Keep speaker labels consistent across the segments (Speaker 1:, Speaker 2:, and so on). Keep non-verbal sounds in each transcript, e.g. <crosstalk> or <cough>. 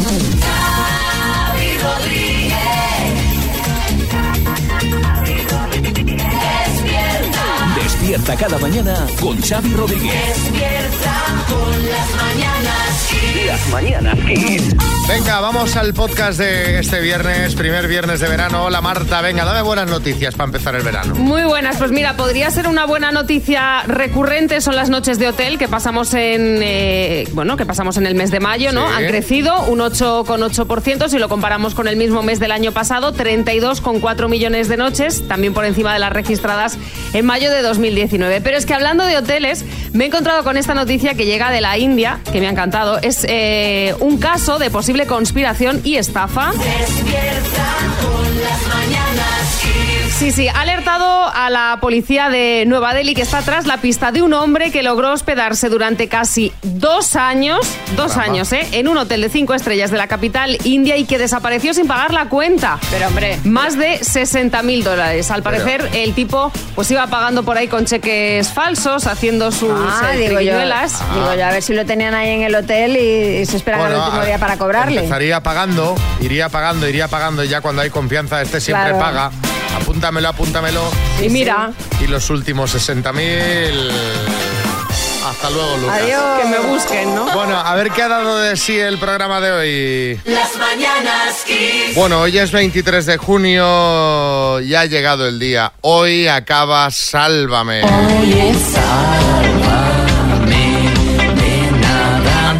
Speaker 1: Xavi Despierta
Speaker 2: cada mañana con Xavi Rodríguez.
Speaker 1: despierta con las mañanas.
Speaker 2: Las mañanas.
Speaker 3: Venga, vamos al podcast de este viernes, primer viernes de verano. Hola Marta, venga, dame buenas noticias para empezar el verano.
Speaker 4: Muy buenas, pues mira, podría ser una buena noticia recurrente, son las noches de hotel que pasamos en eh, bueno, que pasamos en el mes de mayo, ¿no?
Speaker 3: Sí.
Speaker 4: Han crecido un 8,8% si lo comparamos con el mismo mes del año pasado, 32,4 millones de noches, también por encima de las registradas en mayo de 2019. Pero es que hablando de hoteles, me he encontrado con esta noticia que llega de la India, que me ha encantado. Es eh, un caso de posible conspiración y estafa.
Speaker 1: Despierta
Speaker 4: Sí, sí, ha alertado a la policía de Nueva Delhi que está tras la pista de un hombre que logró hospedarse durante casi dos años, dos
Speaker 3: Caramba.
Speaker 4: años, ¿eh? En un hotel de cinco estrellas de la capital india y que desapareció sin pagar la cuenta.
Speaker 5: Pero hombre,
Speaker 4: Más de 60 mil dólares. Al parecer, el tipo pues iba pagando por ahí con cheques falsos, haciendo sus
Speaker 5: ah,
Speaker 4: eh,
Speaker 5: digo yo,
Speaker 4: triquiñuelas.
Speaker 5: digo yo, a ver si lo tenían ahí en el hotel y, y se esperan al
Speaker 3: Bueno,
Speaker 5: último
Speaker 3: a-
Speaker 5: día para cobrarle.
Speaker 3: Empezaría pagando, iría pagando, iría pagando y ya cuando hay confianza siempre
Speaker 5: Claro.
Speaker 3: paga. Apúntamelo, apúntamelo.
Speaker 4: y mira,
Speaker 3: Y los últimos 60.000... Hasta luego, Lucas.
Speaker 5: Adiós.
Speaker 4: que me busquen, ¿no?
Speaker 3: Bueno, a ver qué ha dado de sí el programa de hoy.
Speaker 1: Las mañanas Kiss.
Speaker 3: Bueno, hoy es 23 de junio, ya ha llegado el día. Hoy acaba Sálvame.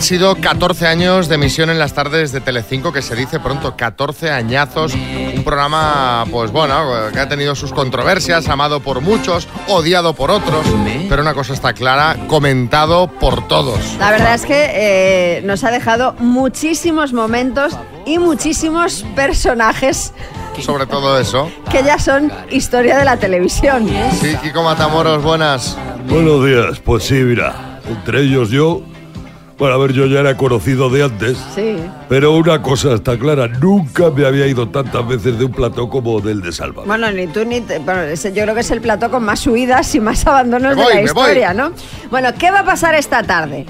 Speaker 3: Han sido 14 años de emisión en las tardes de Telecinco, que se dice pronto, 14 añazos. Un programa, pues bueno, que ha tenido sus controversias, amado por muchos, odiado por otros, pero una cosa está clara, comentado por todos.
Speaker 5: La verdad es que eh, nos ha dejado muchísimos momentos y muchísimos personajes
Speaker 3: Sobre todo eso.
Speaker 5: que ya son historia de la televisión.
Speaker 3: Sí, Kiko Matamoros, buenas.
Speaker 6: Buenos días, pues sí, mira, entre ellos yo, bueno, a ver, yo ya era conocido de antes,
Speaker 5: Sí.
Speaker 6: pero una cosa está clara, nunca me había ido tantas veces de un plató como del de Salva.
Speaker 5: Bueno, ni tú ni... te- bueno, ese yo creo que es el plató con más subidas y más abandonos
Speaker 3: voy,
Speaker 5: de la historia, ¿no? Bueno, ¿qué va a pasar esta tarde?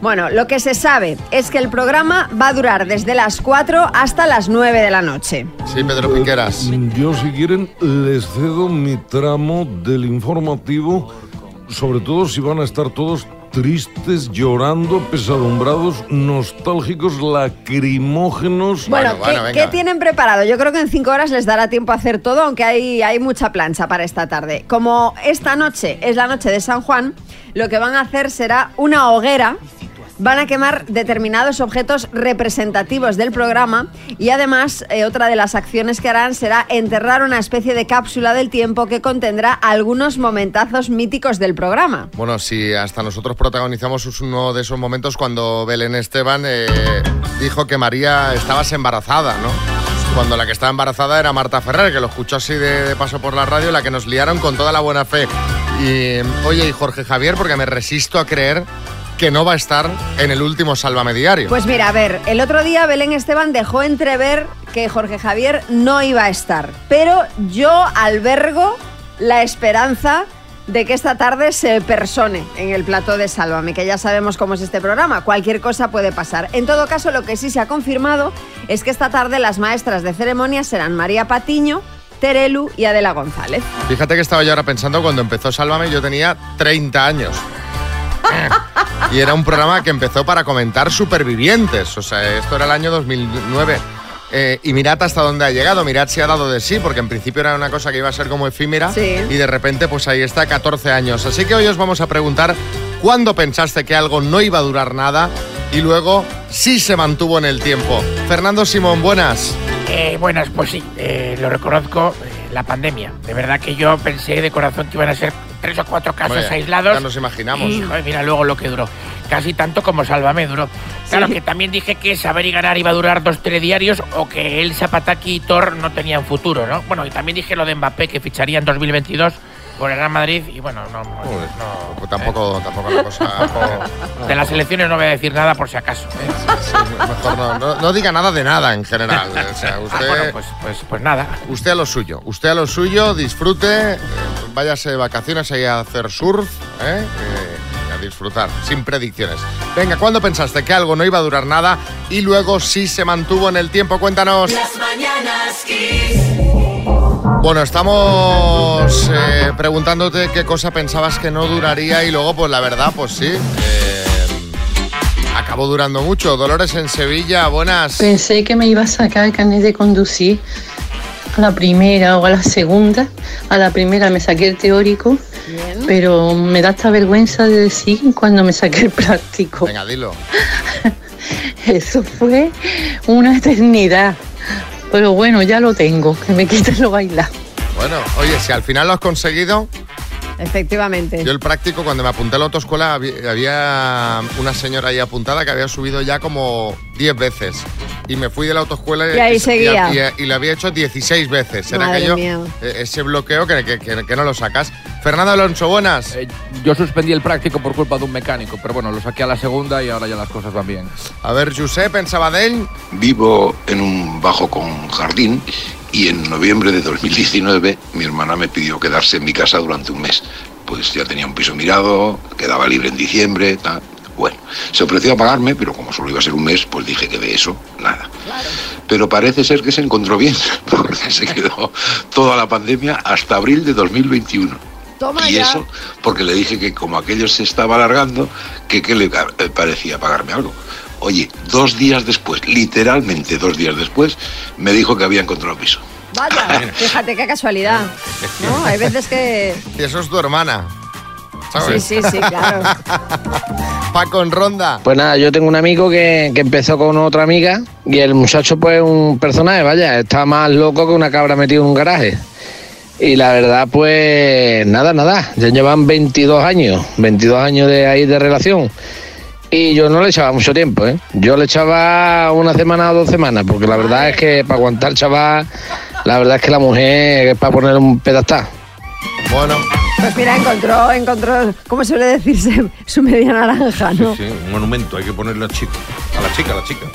Speaker 5: Bueno, lo que se sabe es que el programa va a durar desde las 4 hasta las 9 de la noche.
Speaker 3: Sí, Pedro Piqueras.
Speaker 6: Mm, Yo, si quieren, les cedo mi tramo del informativo, sobre todo si van a estar todos tristes, llorando, pesadumbrados, nostálgicos, lacrimógenos.
Speaker 5: Bueno,
Speaker 3: Bueno, bueno,
Speaker 5: ¿qué,
Speaker 3: venga.
Speaker 5: qué tienen preparado? Yo creo que en cinco horas les dará tiempo a hacer todo, aunque hay, hay mucha plancha para esta tarde. Como esta noche es la noche de San Juan, lo que van a hacer será una hoguera. Van a quemar determinados objetos representativos del programa y además eh, otra de las acciones que harán será enterrar una especie de cápsula del tiempo que contendrá algunos momentazos míticos del programa.
Speaker 3: Bueno, si hasta nosotros protagonizamos uno de esos momentos cuando Belén Esteban eh, dijo que María estabas embarazada, ¿no? Cuando la que estaba embarazada era Marta Ferrer, que lo escuchó así de, paso por la radio, la que nos liaron con toda la buena fe. Y oye, y Jorge Javier, porque me resisto a creer que no va a estar en el último Sálvame Diario.
Speaker 5: Pues mira, a ver, el otro día Belén Esteban dejó entrever que Jorge Javier no iba a estar, pero yo albergo la esperanza de que esta tarde se persone en el plató de Sálvame, que ya sabemos cómo es este programa, cualquier cosa puede pasar. En todo caso, lo que sí se ha confirmado es que esta tarde las maestras de ceremonia serán María Patiño, Terelu y Adela González.
Speaker 3: Fíjate que estaba yo ahora pensando cuando empezó Sálvame, yo tenía 30 años. <laughs> Y era un programa que empezó para comentar supervivientes. O sea, esto era el año 2009. Eh, y mirad hasta dónde ha llegado, mirad si ha dado de sí, porque en principio era una cosa que iba a ser como efímera
Speaker 5: Sí.
Speaker 3: y de repente pues ahí está 14 años. Así que hoy os vamos a preguntar cuándo pensaste que algo no iba a durar nada y luego sí se mantuvo en el tiempo. Fernando Simón, buenas.
Speaker 7: Eh, buenas, pues sí, eh, lo reconozco, eh, la pandemia. De verdad que yo pensé de corazón que iban a ser tres o cuatro casos
Speaker 3: Hombre,
Speaker 7: aislados.
Speaker 3: ya nos imaginamos.
Speaker 7: Y, joder, mira luego lo que duró. Casi tanto como Sálvame duró. Claro que también dije que saber y ganar iba a durar dos telediarios o que el Zapataki y Thor no tenían futuro, ¿no? Bueno, y también dije lo de Mbappé que ficharía en 2022 por el Real Madrid y bueno, no, no,
Speaker 3: Uy,
Speaker 7: no,
Speaker 3: pues tampoco, tampoco la cosa. <laughs>
Speaker 7: de las elecciones no voy a decir nada por si acaso. ¿eh?
Speaker 3: Sí, mejor no, no, no diga nada de nada en general. O sea,
Speaker 7: Ah, bueno, pues, pues, pues nada.
Speaker 3: usted a lo suyo. Usted a lo suyo, disfrute, eh, váyase de vacaciones ahí a hacer surf. ¿eh? Eh, disfrutar, sin predicciones. Venga, ¿cuándo pensaste que algo no iba a durar nada y luego sí se mantuvo en el tiempo? Cuéntanos.
Speaker 1: Las mañanas Kiss.
Speaker 3: Bueno, estamos eh, preguntándote qué cosa pensabas que no duraría y luego, pues la verdad, pues sí. eh, acabó durando mucho. Dolores en Sevilla, buenas.
Speaker 8: Pensé que me iba a sacar el carnet de conducir a la primera o a la segunda. A la primera me saqué el teórico, pero me da esta vergüenza de decir cuando me saqué el práctico.
Speaker 3: Venga, dilo. <laughs>
Speaker 8: Eso fue una eternidad. Pero bueno, ya lo tengo, que me quiten lo bailar.
Speaker 3: Bueno, oye, si al final lo has conseguido,
Speaker 5: Efectivamente.
Speaker 3: yo el práctico, cuando me apunté a la autoescuela, había, una señora ahí apuntada que había subido ya como 10 veces. Y me fui de la autoescuela
Speaker 5: Y ahí seguía.
Speaker 3: y, y lo había hecho 16 veces. Era
Speaker 5: Madre
Speaker 3: aquello,
Speaker 5: mía.
Speaker 3: eh, ese bloqueo que, que- que- que no lo sacas. Fernando Alonso, buenas.
Speaker 9: Eh, yo suspendí el práctico por culpa de un mecánico, pero bueno, lo saqué a la segunda y ahora ya las cosas van bien.
Speaker 3: A ver, Josep, en Sabadell.
Speaker 10: Vivo en un bajo con jardín y en noviembre de 2019 mi hermana me pidió quedarse en mi casa durante un mes. Pues ya tenía un piso mirado, quedaba libre en diciembre, tal. Bueno, se ofreció a pagarme, pero como solo iba a ser un mes, pues dije que de eso, nada. Pero parece ser que se encontró bien, <laughs> porque se quedó toda la pandemia hasta abril de 2021.
Speaker 5: Toma
Speaker 10: Y
Speaker 5: ya.
Speaker 10: eso porque le dije que como aquello se estaba alargando, que qué le eh, parecía pagarme algo. Oye, dos días después, literalmente dos días después, me dijo que había encontrado piso.
Speaker 5: Vaya, <laughs> fíjate qué casualidad. ¿No? Hay veces que.
Speaker 3: Y eso es tu hermana.
Speaker 5: Sí,
Speaker 3: ¿Sabes?
Speaker 5: sí, sí, claro. <laughs>
Speaker 3: Paco en ronda.
Speaker 11: Pues nada, yo tengo un amigo que, que empezó con otra amiga y el muchacho pues un personaje, vaya, está más loco que una cabra metido en un garaje. Y la verdad pues nada, nada, ya llevan 22 años, 22 años de ahí de relación. Y yo no le echaba mucho tiempo, ¿eh? Yo le echaba una semana o dos semanas, porque la verdad es que para aguantar chaval, la verdad es que la mujer es para poner un pedestal.
Speaker 3: Bueno,
Speaker 5: Pues mira, encontró, encontró, ¿cómo suele decirse? <laughs> Su media naranja, ¿no?
Speaker 6: Sí, un monumento, hay que ponerle al chico. A la chica, a la chica.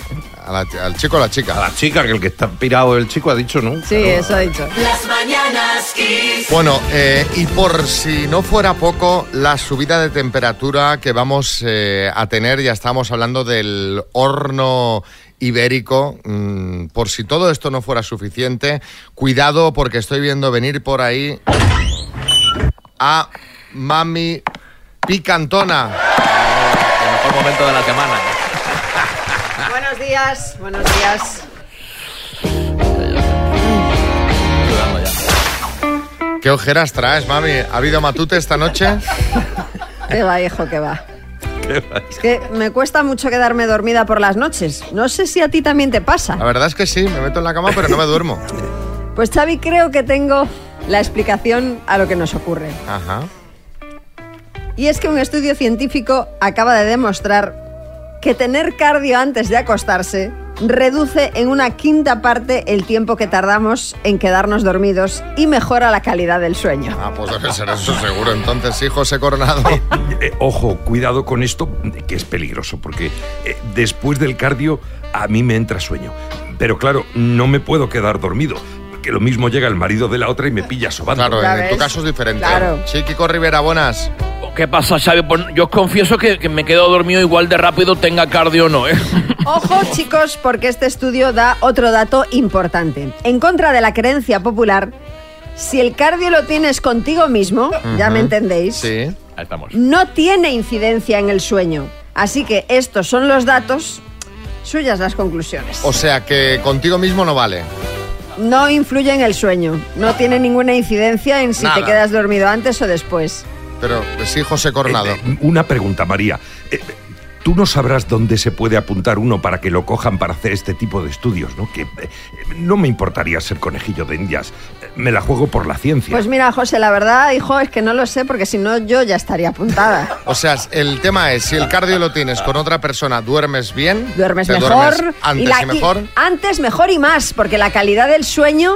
Speaker 3: a la- al chico o la chica.
Speaker 6: A la chica, que el que está pirado el chico ha dicho, ¿no?
Speaker 5: Sí, eso ha dicho.
Speaker 1: Las mañanas Kiss.
Speaker 3: Bueno, eh, y por si no fuera poco, la subida de temperatura que vamos eh, a tener, ya estamos hablando del horno ibérico, mm, por si todo esto no fuera suficiente, cuidado porque estoy viendo venir por ahí a Mami Picantona.
Speaker 9: El mejor momento de la semana.
Speaker 5: Buenos días, buenos días.
Speaker 3: ¿Qué ojeras traes, Mami? ¿Ha habido matute esta noche? <laughs>
Speaker 5: ¿Qué va, hijo, qué va? Es que me cuesta mucho quedarme dormida por las noches. No sé si a ti también te
Speaker 3: La
Speaker 5: pasa.
Speaker 3: verdad es que sí, me meto en la cama pero no me duermo.
Speaker 5: Pues Xavi, creo que tengo la explicación a lo que nos ocurre.
Speaker 3: Ajá.
Speaker 5: Y es que un estudio científico acaba de demostrar que tener cardio antes de acostarse reduce en una quinta parte el tiempo que tardamos en quedarnos dormidos y mejora la calidad del sueño.
Speaker 3: Ah, pues debe ser eso seguro. Entonces sí, José Coronado.
Speaker 6: Eh, ojo, cuidado con esto, que es peligroso, porque eh, después del cardio a mí me entra sueño. Pero claro, no me puedo quedar dormido, porque lo mismo llega el marido de la otra y me pilla sobando.
Speaker 3: Claro, en tu caso es diferente.
Speaker 5: Claro.
Speaker 3: Sí, Kiko Rivera, buenas.
Speaker 7: ¿Qué pasa, Xavi? Pues yo os confieso que, que me quedo dormido igual de rápido, tenga cardio o no, ¿eh? <laughs>
Speaker 5: Ojo chicos, porque este estudio da otro dato importante. En contra de la creencia popular, si el cardio lo tienes contigo mismo, ya me entendéis,
Speaker 3: Sí.
Speaker 9: Ahí estamos.
Speaker 5: no tiene incidencia en el sueño. Así que estos son los datos, suyas las conclusiones.
Speaker 3: O sea que contigo mismo no vale.
Speaker 5: No influye en el sueño, no tiene ninguna incidencia en si
Speaker 3: Nada.
Speaker 5: te quedas dormido antes o después.
Speaker 3: Pero sí, José Coronado.
Speaker 6: Eh, eh, una pregunta, María. Eh, Tú no sabrás dónde se puede apuntar uno para que lo cojan para hacer este tipo de estudios, ¿no? Que eh, no me importaría ser conejillo de indias. Eh, Me la juego por la ciencia.
Speaker 5: Pues mira, José, la verdad, hijo, es que no lo sé porque si no yo ya estaría apuntada. <laughs>
Speaker 3: O sea, el tema es, si el cardio lo tienes con otra persona, ¿duermes bien?
Speaker 5: duermes
Speaker 3: ¿Te
Speaker 5: mejor.
Speaker 3: duermes antes y,
Speaker 5: la-
Speaker 3: mejor?
Speaker 5: antes mejor y más, porque la calidad del sueño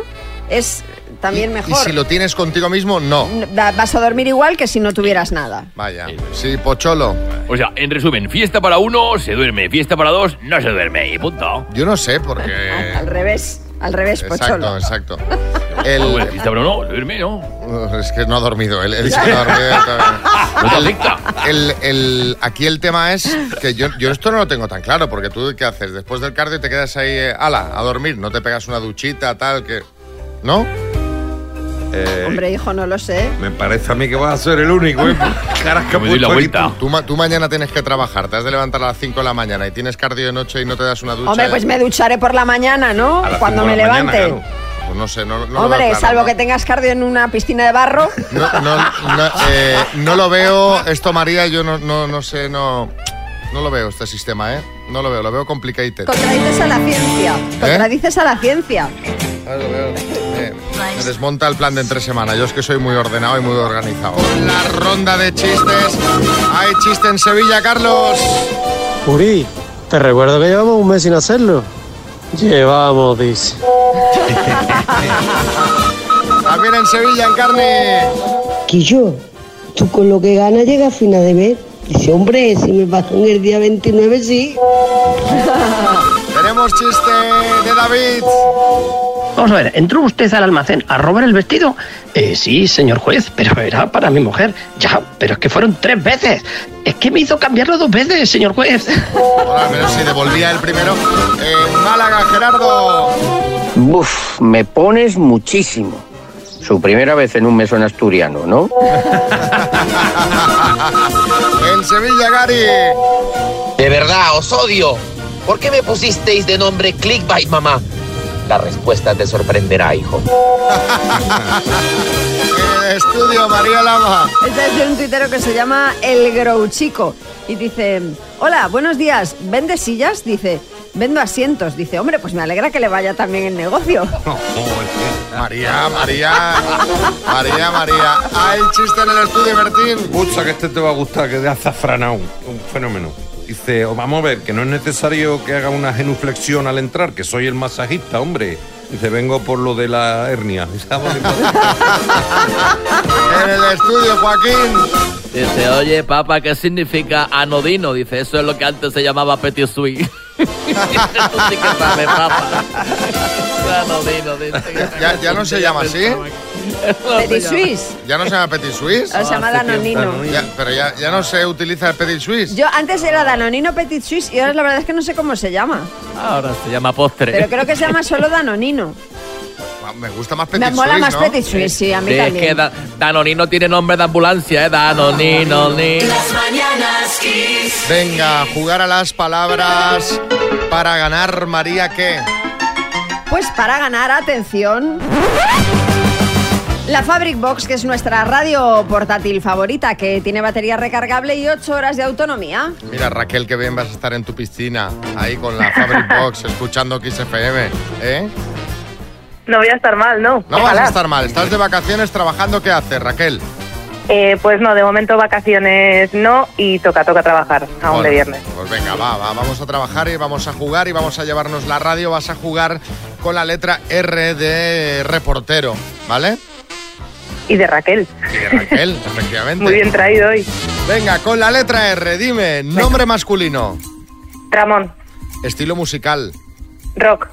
Speaker 5: es también
Speaker 3: Y-
Speaker 5: mejor.
Speaker 3: Y si lo tienes contigo mismo, no.
Speaker 5: Vas a dormir igual que si no tuvieras nada.
Speaker 3: Vaya. Sí, Pocholo.
Speaker 7: O sea, en resumen, fiesta para uno se duerme, fiesta para dos no se duerme y punto.
Speaker 3: Yo no sé, porque... <laughs>
Speaker 5: Al revés, al revés,
Speaker 3: Exacto,
Speaker 5: Pocholo.
Speaker 3: exacto. <laughs> El-
Speaker 12: Bueno, dijiste, pero no, duerme, no.
Speaker 3: Es que no ha dormido él. él <laughs> no ha dormido. El, el- aquí el tema es que yo, yo esto no lo tengo tan claro, porque tú ¿qué haces? Después del cardio te quedas ahí, eh, ala, a dormir, no te pegas una duchita, tal, que... ¿No?
Speaker 6: Eh,
Speaker 5: Hombre, hijo, no lo sé.
Speaker 6: Me parece a mí que vas a ser el único, ¿eh? <laughs> Caras que
Speaker 12: me doy la vuelta.
Speaker 6: tú.
Speaker 3: Tú, ma- tú mañana tienes que trabajar, te has de levantar a las 5 de la mañana y tienes cardio de noche y no te das una ducha.
Speaker 5: Hombre, pues me ducharé por la mañana, ¿no? Cuando me
Speaker 6: mañana,
Speaker 5: levante.
Speaker 6: claro.
Speaker 3: Pues no sé, no, no lo
Speaker 5: Hombre,
Speaker 3: claro,
Speaker 5: salvo
Speaker 3: ¿no?
Speaker 5: que tengas cardio en una piscina de barro.
Speaker 3: No, no, no, eh, no lo veo, esto María, yo no, no, no sé, no, no lo veo este sistema, ¿eh? No lo veo, lo veo complicated.
Speaker 5: Contradices a la ciencia.
Speaker 3: ¿Eh?
Speaker 5: Contradices a la ciencia.
Speaker 3: Ah, lo veo. Eh, me desmonta el plan de entre semana. Yo es que soy muy ordenado y muy organizado. La ronda de chistes. Hay chiste en Sevilla, Carlos.
Speaker 13: Uri, te recuerdo que llevamos un mes sin hacerlo. Llevamos, dice. <laughs>
Speaker 3: También en Sevilla, en carne.
Speaker 14: Quillo, tú con lo que ganas llegas a final de mes. Dice, hombre, si me pasan el día 29, sí. <laughs>
Speaker 3: Tenemos chiste de David.
Speaker 15: Vamos a ver, ¿entró usted al almacén a robar el vestido? Eh, sí, señor juez, pero era para mi mujer. Ya, pero es que fueron tres veces. Es que me hizo cambiarlo dos veces, señor juez.
Speaker 3: Hola, pero si devolvía el primero. En Málaga, Gerardo.
Speaker 16: Buf, me pones muchísimo. Su primera vez en un mesón asturiano, ¿no? <laughs>
Speaker 3: En Sevilla, Gary.
Speaker 17: De verdad, os odio. ¿Por qué me pusisteis de nombre Clickbait, mamá? La respuesta te sorprenderá, hijo. <laughs>
Speaker 3: El estudio, María Lama.
Speaker 5: Este es de un tuitero que se llama El Grouchico. Y dice, hola, buenos días, ¿vende sillas? Dice, vendo asientos. Dice, hombre, pues me alegra que le vaya también el negocio. <laughs>
Speaker 3: María, María. María, María. Hay chiste en el estudio, Bertín.
Speaker 6: Escucha que este te va a gustar, que de azafranao, un fenómeno. Dice, "Oh, vamos a ver, que no es necesario que haga una genuflexión al entrar, que soy el masajista, hombre. Dice, vengo por lo de la hernia. <laughs>
Speaker 3: En el estudio, Joaquín.
Speaker 18: Dice, oye, papá, ¿qué significa anodino? Dice, eso es lo que antes se llamaba petit. <laughs> Tú <laughs> sí que sabes, papá.
Speaker 3: Ya, ya no se llama así.
Speaker 5: Petit Suisse.
Speaker 3: ¿Ya no se llama Petit Suisse?
Speaker 5: Se llama Danonino.
Speaker 3: Ya, pero ya, ya no se utiliza el Petit Suisse.
Speaker 5: Yo antes era Danonino Petit Suisse y ahora la verdad es que no sé cómo se llama.
Speaker 18: Ahora se llama postre.
Speaker 5: Pero creo que se llama solo Danonino.
Speaker 3: Me gusta más Petit
Speaker 5: Me mola
Speaker 3: Suisse,
Speaker 5: más
Speaker 3: ¿no?
Speaker 5: Petit Suisse, sí, a mí
Speaker 18: Sí, es
Speaker 5: también.
Speaker 18: que Da- Danonino tiene nombre de ambulancia, ¿eh? Danonino, ni.
Speaker 1: Las mañanas Kiss.
Speaker 3: Venga, jugar a las palabras para ganar, María, ¿qué?
Speaker 5: Pues para ganar, atención. La Fabric Box, que es nuestra radio portátil favorita, que tiene batería recargable y 8 horas de autonomía.
Speaker 3: Mira, Raquel, que bien vas a estar en tu piscina, ahí con la Fabric <laughs> Box, escuchando Kiss FM, ¿eh?
Speaker 19: No voy a estar mal, ¿no?
Speaker 3: No vas a estar mal, estás de vacaciones trabajando, ¿qué haces, Raquel?
Speaker 19: Eh, pues no, de momento vacaciones no y toca, toca trabajar, aún
Speaker 3: Bueno,
Speaker 19: de viernes.
Speaker 3: Pues venga, va, va, vamos a trabajar y vamos a jugar y vamos a llevarnos la radio. Vas a jugar con la letra R de reportero, ¿vale?
Speaker 19: Y de Raquel.
Speaker 3: Y de Raquel, <laughs> efectivamente.
Speaker 19: Muy bien traído hoy.
Speaker 3: Venga, con la letra R, dime, nombre masculino,
Speaker 19: Ramón,
Speaker 3: estilo musical,
Speaker 19: rock,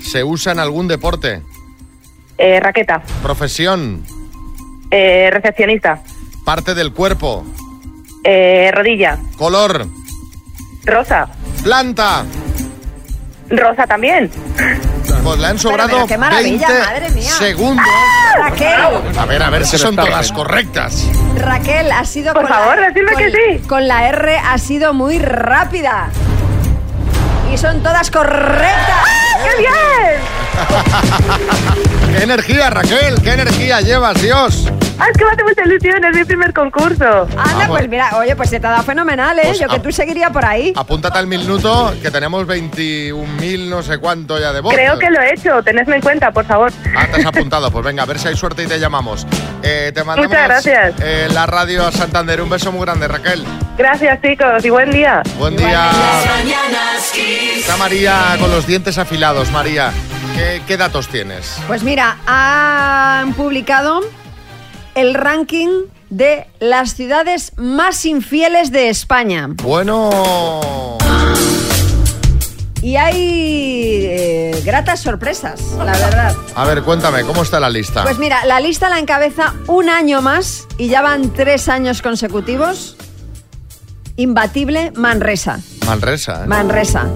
Speaker 3: se usa en algún deporte,
Speaker 19: eh, raqueta,
Speaker 3: profesión,
Speaker 19: eh, recepcionista,
Speaker 3: parte del cuerpo,
Speaker 19: eh, rodilla,
Speaker 3: color,
Speaker 19: rosa,
Speaker 3: planta.
Speaker 19: rosa también.
Speaker 3: Pues le han sobrado
Speaker 5: pero qué maravilla,
Speaker 3: 20
Speaker 5: madre mía.
Speaker 3: segundos.
Speaker 5: Raquel,
Speaker 3: A ver, a ver si son todas correctas.
Speaker 5: Raquel, ha sido
Speaker 19: Por
Speaker 5: con
Speaker 19: favor,
Speaker 5: la,
Speaker 19: decidme
Speaker 5: con-
Speaker 19: que sí.
Speaker 5: Con la R ha sido muy rápida. Y son todas correctas.
Speaker 19: ¡Qué bien! <laughs>
Speaker 3: ¡Qué energía, Raquel! ¡Qué energía llevas, Dios!
Speaker 19: Ah, es que me hace mucha ilusión, es mi primer concurso.
Speaker 5: Anda,
Speaker 3: Vamos.
Speaker 5: pues mira, oye, pues se te ha dado fenomenal, ¿eh?
Speaker 3: Pues
Speaker 5: Yo que tú seguiría por ahí.
Speaker 3: Apúntate al minuto, que tenemos 21.000 no sé cuánto ya de votos.
Speaker 19: Creo que lo he hecho, tenedme en cuenta, por favor.
Speaker 3: Ah, te has apuntado. Pues venga, a ver si hay suerte y te llamamos. Eh, te mandamos
Speaker 19: Muchas gracias.
Speaker 3: eh, la radio a Santander. Un beso muy grande, Raquel.
Speaker 19: Gracias, chicos, y buen día.
Speaker 3: Buen día. Está María con los dientes afilados. María, ¿qué, qué datos tienes?
Speaker 5: Pues mira, han publicado el ranking de las ciudades más infieles de España.
Speaker 3: Bueno.
Speaker 5: Y hay eh, gratas sorpresas, la verdad.
Speaker 3: A ver, cuéntame, ¿cómo está la lista?
Speaker 5: Pues mira, la lista la encabeza un año más y ya van tres años consecutivos. Imbatible Manresa.
Speaker 3: Manresa, ¿eh?
Speaker 5: Manresa.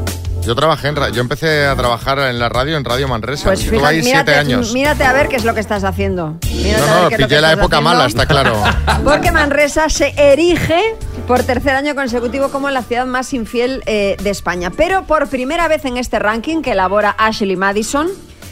Speaker 3: Yo trabajé en yo empecé a trabajar en la radio en Radio Manresa.
Speaker 5: Pues
Speaker 3: ahí siete
Speaker 5: mírate,
Speaker 3: años.
Speaker 5: mírate a ver qué es lo que estás haciendo. Mírate
Speaker 3: No,
Speaker 5: a ver
Speaker 3: no, pillé la época
Speaker 5: haciendo.
Speaker 3: mala, está claro. <laughs>
Speaker 5: Porque Manresa se erige por tercer año consecutivo como la ciudad más infiel eh, de España. Pero por primera vez en este ranking que elabora Ashley Madison,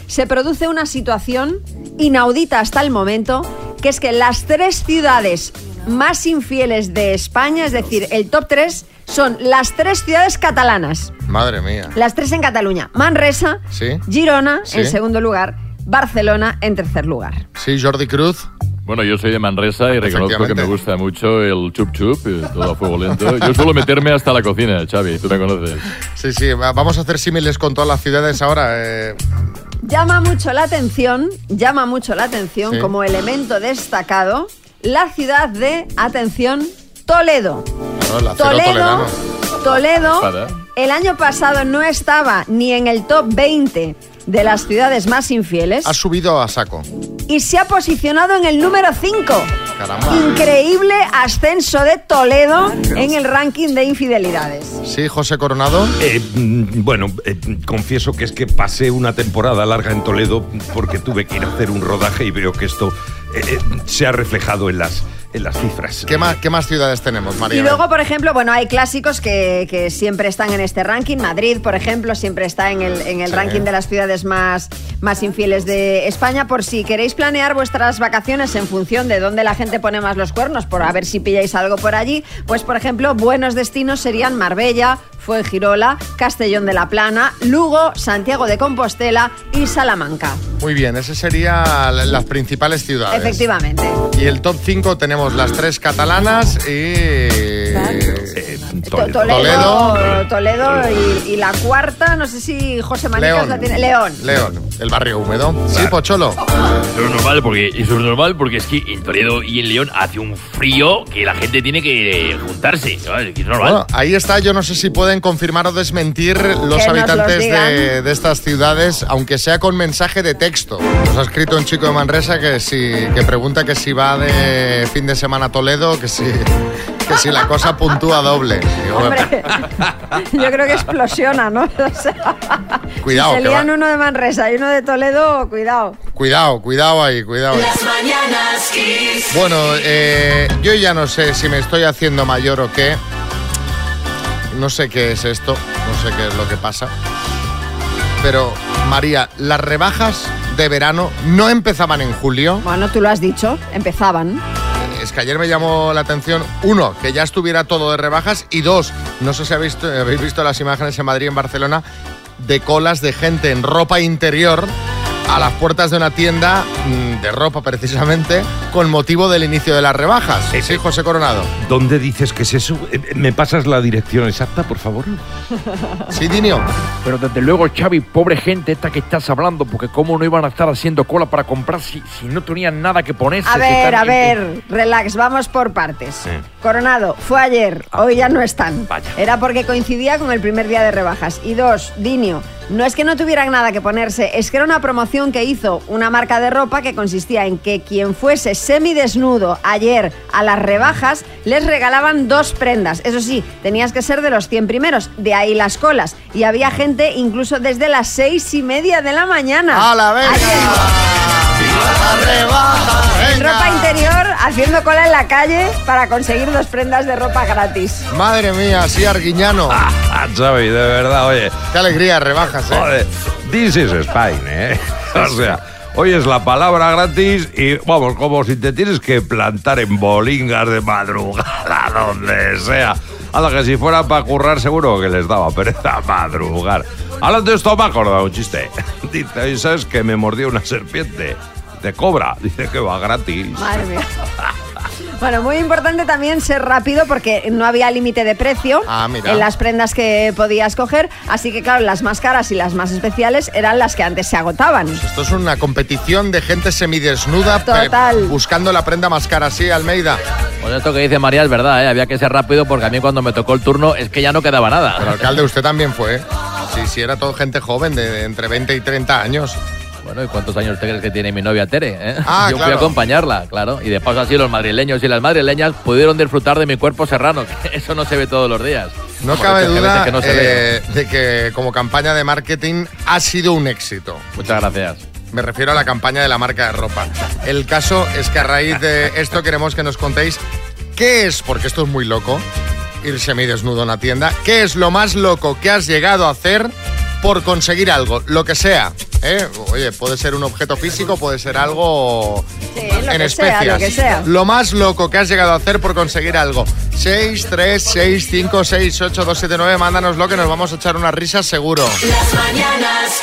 Speaker 5: se produce una situación inaudita hasta el momento, que es que las tres ciudades más infieles de España, es decir, el top 3, son las tres ciudades catalanas.
Speaker 3: Madre mía.
Speaker 5: Las tres en Cataluña. Manresa,
Speaker 3: Sí.
Speaker 5: Girona
Speaker 3: Sí.
Speaker 5: en segundo lugar, Barcelona en tercer lugar.
Speaker 3: Sí, Jordi Cruz.
Speaker 12: Bueno, yo soy de Manresa y reconozco que me gusta mucho el chup chup, eh, todo a fuego lento. Yo suelo meterme hasta la cocina, Xavi, tú me conoces.
Speaker 3: Sí, sí, va- vamos a hacer símiles con todas las ciudades ahora. eh,
Speaker 5: Llama mucho la atención, llama mucho la atención
Speaker 3: Sí.
Speaker 5: como elemento destacado la ciudad de, atención, Toledo.
Speaker 3: acero
Speaker 5: Toledo,
Speaker 3: toledano.
Speaker 5: Toledo. El año pasado no estaba ni en el top 20 de las ciudades más infieles
Speaker 3: Ha subido a saco.
Speaker 5: y se ha posicionado en el número 5.
Speaker 3: Caramba.
Speaker 5: Increíble ascenso de Toledo en el ranking de infidelidades.
Speaker 3: Sí, José Coronado.
Speaker 6: Eh, mm, bueno, eh, confieso que es que pasé una temporada larga en Toledo porque tuve que ir a hacer un rodaje y veo que esto eh, eh, se ha reflejado en las, en las cifras.
Speaker 3: ¿Qué más, ¿Qué más ciudades tenemos, María?
Speaker 5: Y luego, por ejemplo, bueno, hay clásicos que, que siempre están en este ranking. Madrid, por ejemplo, siempre está en el, en el
Speaker 3: Sí.
Speaker 5: ranking de las ciudades más, más infieles de España. Por si queréis planear vuestras vacaciones en función de dónde la gente pone más los cuernos, por a ver si pilláis algo por allí, pues, por ejemplo, buenos destinos serían Marbella, Fuengirola, Castellón de la Plana, Lugo, Santiago de Compostela y Salamanca.
Speaker 3: Muy bien, esas serían las principales ciudades.
Speaker 5: Efectivamente.
Speaker 3: Y el top 5 tenemos las tres catalanas y.
Speaker 5: To-
Speaker 3: Toledo.
Speaker 5: Toledo, Toledo y, y la cuarta, no sé si José Manicas
Speaker 3: León.
Speaker 5: la tiene. León.
Speaker 3: León, el barrio húmedo. Sí, Pocholo.
Speaker 12: Eso es normal porque, eso es normal porque es que en Toledo y en León hace un frío que la gente tiene que juntarse. Es normal.
Speaker 3: Bueno, ahí está, yo no sé si pueden confirmar o desmentir los habitantes
Speaker 12: los
Speaker 3: de, de estas ciudades, aunque sea con mensaje de texto. Nos ha escrito un chico de Manresa que si que pregunta que si va de fin de semana a Toledo, que si, que si la cosa puntúa doble.
Speaker 5: Hombre, <laughs> yo creo que explosiona, ¿no? <laughs> O sea,
Speaker 3: Cuidado,
Speaker 5: si se lían uno de Manresa y uno de Toledo, cuidado.
Speaker 3: cuidado, cuidado ahí, cuidado. ahí.
Speaker 1: Las mañanas Kiss.
Speaker 3: Bueno, eh, yo ya no sé si me estoy haciendo mayor o qué. No sé qué es esto, no sé qué es lo que pasa. Pero, María, las rebajas de verano no empezaban en julio.
Speaker 5: Bueno, tú lo has dicho, empezaban.
Speaker 3: Que ayer me llamó la atención, uno, que ya estuviera todo de rebajas, y dos, no sé si habéis visto, habéis visto las imágenes en Madrid y en Barcelona de colas de gente en ropa interior a las puertas de una tienda mm, de ropa precisamente con motivo del inicio de las rebajas. Sí, José Coronado.
Speaker 6: ¿Dónde dices que es eso? Eh, ¿Me pasas la dirección exacta, por favor?
Speaker 3: Sí, Dinio.
Speaker 9: Pero desde luego, Xavi, pobre gente esta que estás hablando, porque cómo no iban a estar haciendo cola para comprar si, si no tenían nada que ponerse.
Speaker 5: A ver, a ver, relax, vamos por partes. Coronado, fue ayer, hoy ya no están. Era porque coincidía con el primer día de rebajas. Y dos, Dinio, no es que no tuvieran nada que ponerse, es que era una promoción que hizo una marca de ropa que consistía en que quien fuese semidesnudo ayer a las rebajas les regalaban dos prendas. Eso sí, tenías que ser de los 100 primeros, de ahí las colas. Y había gente incluso desde las seis y media de la mañana.
Speaker 3: ¡A la venga!
Speaker 5: En ropa interior, haciendo cola en la calle para conseguir dos prendas de ropa gratis.
Speaker 3: Madre mía, sí, Arguiñano.
Speaker 6: Ah, Xavi, de verdad, oye.
Speaker 3: Qué alegría, rebajas, ¿eh?
Speaker 6: Joder, this is Spain, ¿eh? <laughs> O sea, hoy es la palabra gratis y vamos, como si te tienes que plantar en bolingas de madrugada, <laughs> donde sea. A que si fuera para currar seguro que les daba pereza <laughs> madrugar. Hablando de esto me ha acordado un chiste. Dice, "¿Y ¿sabes que me mordió una serpiente? De cobra. Dice que va gratis.
Speaker 5: Madre mía. Bueno, muy importante también ser rápido porque no había límite de precio
Speaker 3: Ah,
Speaker 5: en las prendas que podías coger. Así que, claro, las más caras y las más especiales eran las que antes se agotaban.
Speaker 3: Esto es una competición de gente semidesnuda
Speaker 5: Total.
Speaker 3: buscando la prenda más cara, sí, Almeida.
Speaker 18: Pues esto que dice María es verdad, ¿eh? había que ser rápido porque a mí cuando me tocó el turno es que ya no quedaba nada.
Speaker 3: Pero alcalde, usted también fue, ¿eh? Sí, sí, era todo gente joven, de, de entre 20 y 30 años.
Speaker 18: Bueno, ¿y cuántos años te crees que tiene mi novia Tere? eh?
Speaker 3: Ah, <laughs>
Speaker 18: Yo fui a acompañarla, claro. Y de paso así los madrileños y las madrileñas pudieron disfrutar de mi cuerpo serrano, <laughs> que eso no se ve todos los días.
Speaker 3: No cabe duda
Speaker 18: que no
Speaker 3: eh, de que como campaña de marketing ha sido un éxito.
Speaker 18: Muchas gracias.
Speaker 3: Me refiero a la campaña de la marca de ropa. El caso es que a raíz de <laughs> esto queremos que nos contéis qué es, porque esto es muy loco, irse desnudo a una tienda, qué es lo más loco que has llegado a hacer por conseguir algo, lo que sea. ¿Eh? Oye, puede ser un objeto físico, puede ser algo
Speaker 5: lo
Speaker 3: en
Speaker 5: que sea,
Speaker 3: especias.
Speaker 5: lo que sea.
Speaker 3: Lo más loco que has llegado a hacer por conseguir algo. 6, 3, 6, 5, 6, 8, 2, 7, 9, mándanoslo que nos vamos a echar unas risas seguro.
Speaker 1: Las mañanas.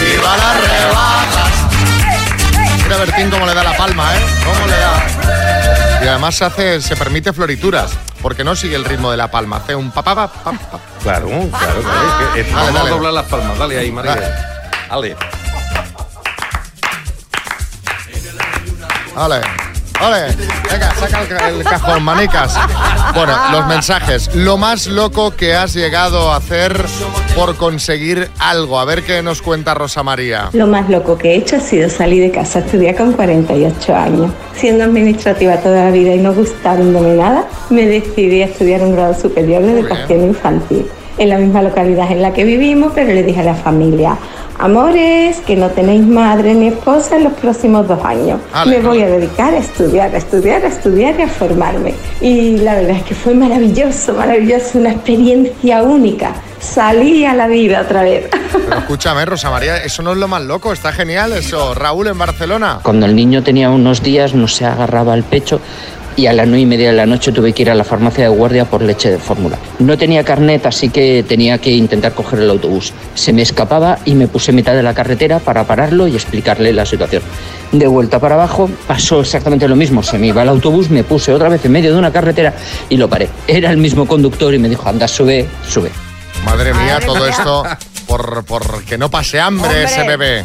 Speaker 3: ¡Viva las rebajas! Mira Bertín cómo le da la palma, ¿eh? ¿Cómo le da? Y además se hace, se permite florituras, porque no sigue el ritmo de la palma. Hace un papá, pa, pa, pa.
Speaker 6: Claro, claro, claro. es que- es-
Speaker 3: Dale,
Speaker 6: vamos
Speaker 3: dale.
Speaker 6: a doblar las palmas. Dale ahí, María. Dale.
Speaker 3: Ole, ole. Venga, saca el, el cajón, manicas. Bueno, los mensajes. Lo más loco que has llegado a hacer por conseguir algo. A ver qué nos cuenta Rosa María.
Speaker 20: Lo más loco que he hecho ha sido salir de casa a estudiar con 48 años. Siendo administrativa toda la vida y no gustándome nada, me decidí a estudiar un grado superior de educación infantil. En la misma localidad en la que vivimos, pero le dije a la familia, amores, que no tenéis madre ni esposa en los próximos dos años.
Speaker 21: Ale,
Speaker 20: me voy a dedicar a estudiar, a estudiar, a estudiar y a formarme. Y la verdad es que fue maravilloso, maravilloso, una experiencia única. Salí a la vida otra vez.
Speaker 3: Pero escúchame, Rosa María, eso no es lo más loco, está genial eso. Raúl en Barcelona.
Speaker 22: Cuando el niño tenía unos días no se agarraba al pecho y a las nueve y media de la noche tuve que ir a la farmacia de guardia por leche de fórmula. No tenía carnet, así que tenía que intentar coger el autobús. Se me escapaba y me puse en mitad de la carretera para pararlo y explicarle la situación. De vuelta para abajo pasó exactamente lo mismo. Se me iba el autobús, me puse otra vez en medio de una carretera y lo paré. Era el mismo conductor y me dijo, anda, sube, sube.
Speaker 3: Madre mía,
Speaker 22: Madre
Speaker 3: todo
Speaker 22: mía.
Speaker 3: esto por, por que no pase hambre
Speaker 22: Hombre.
Speaker 3: ese bebé.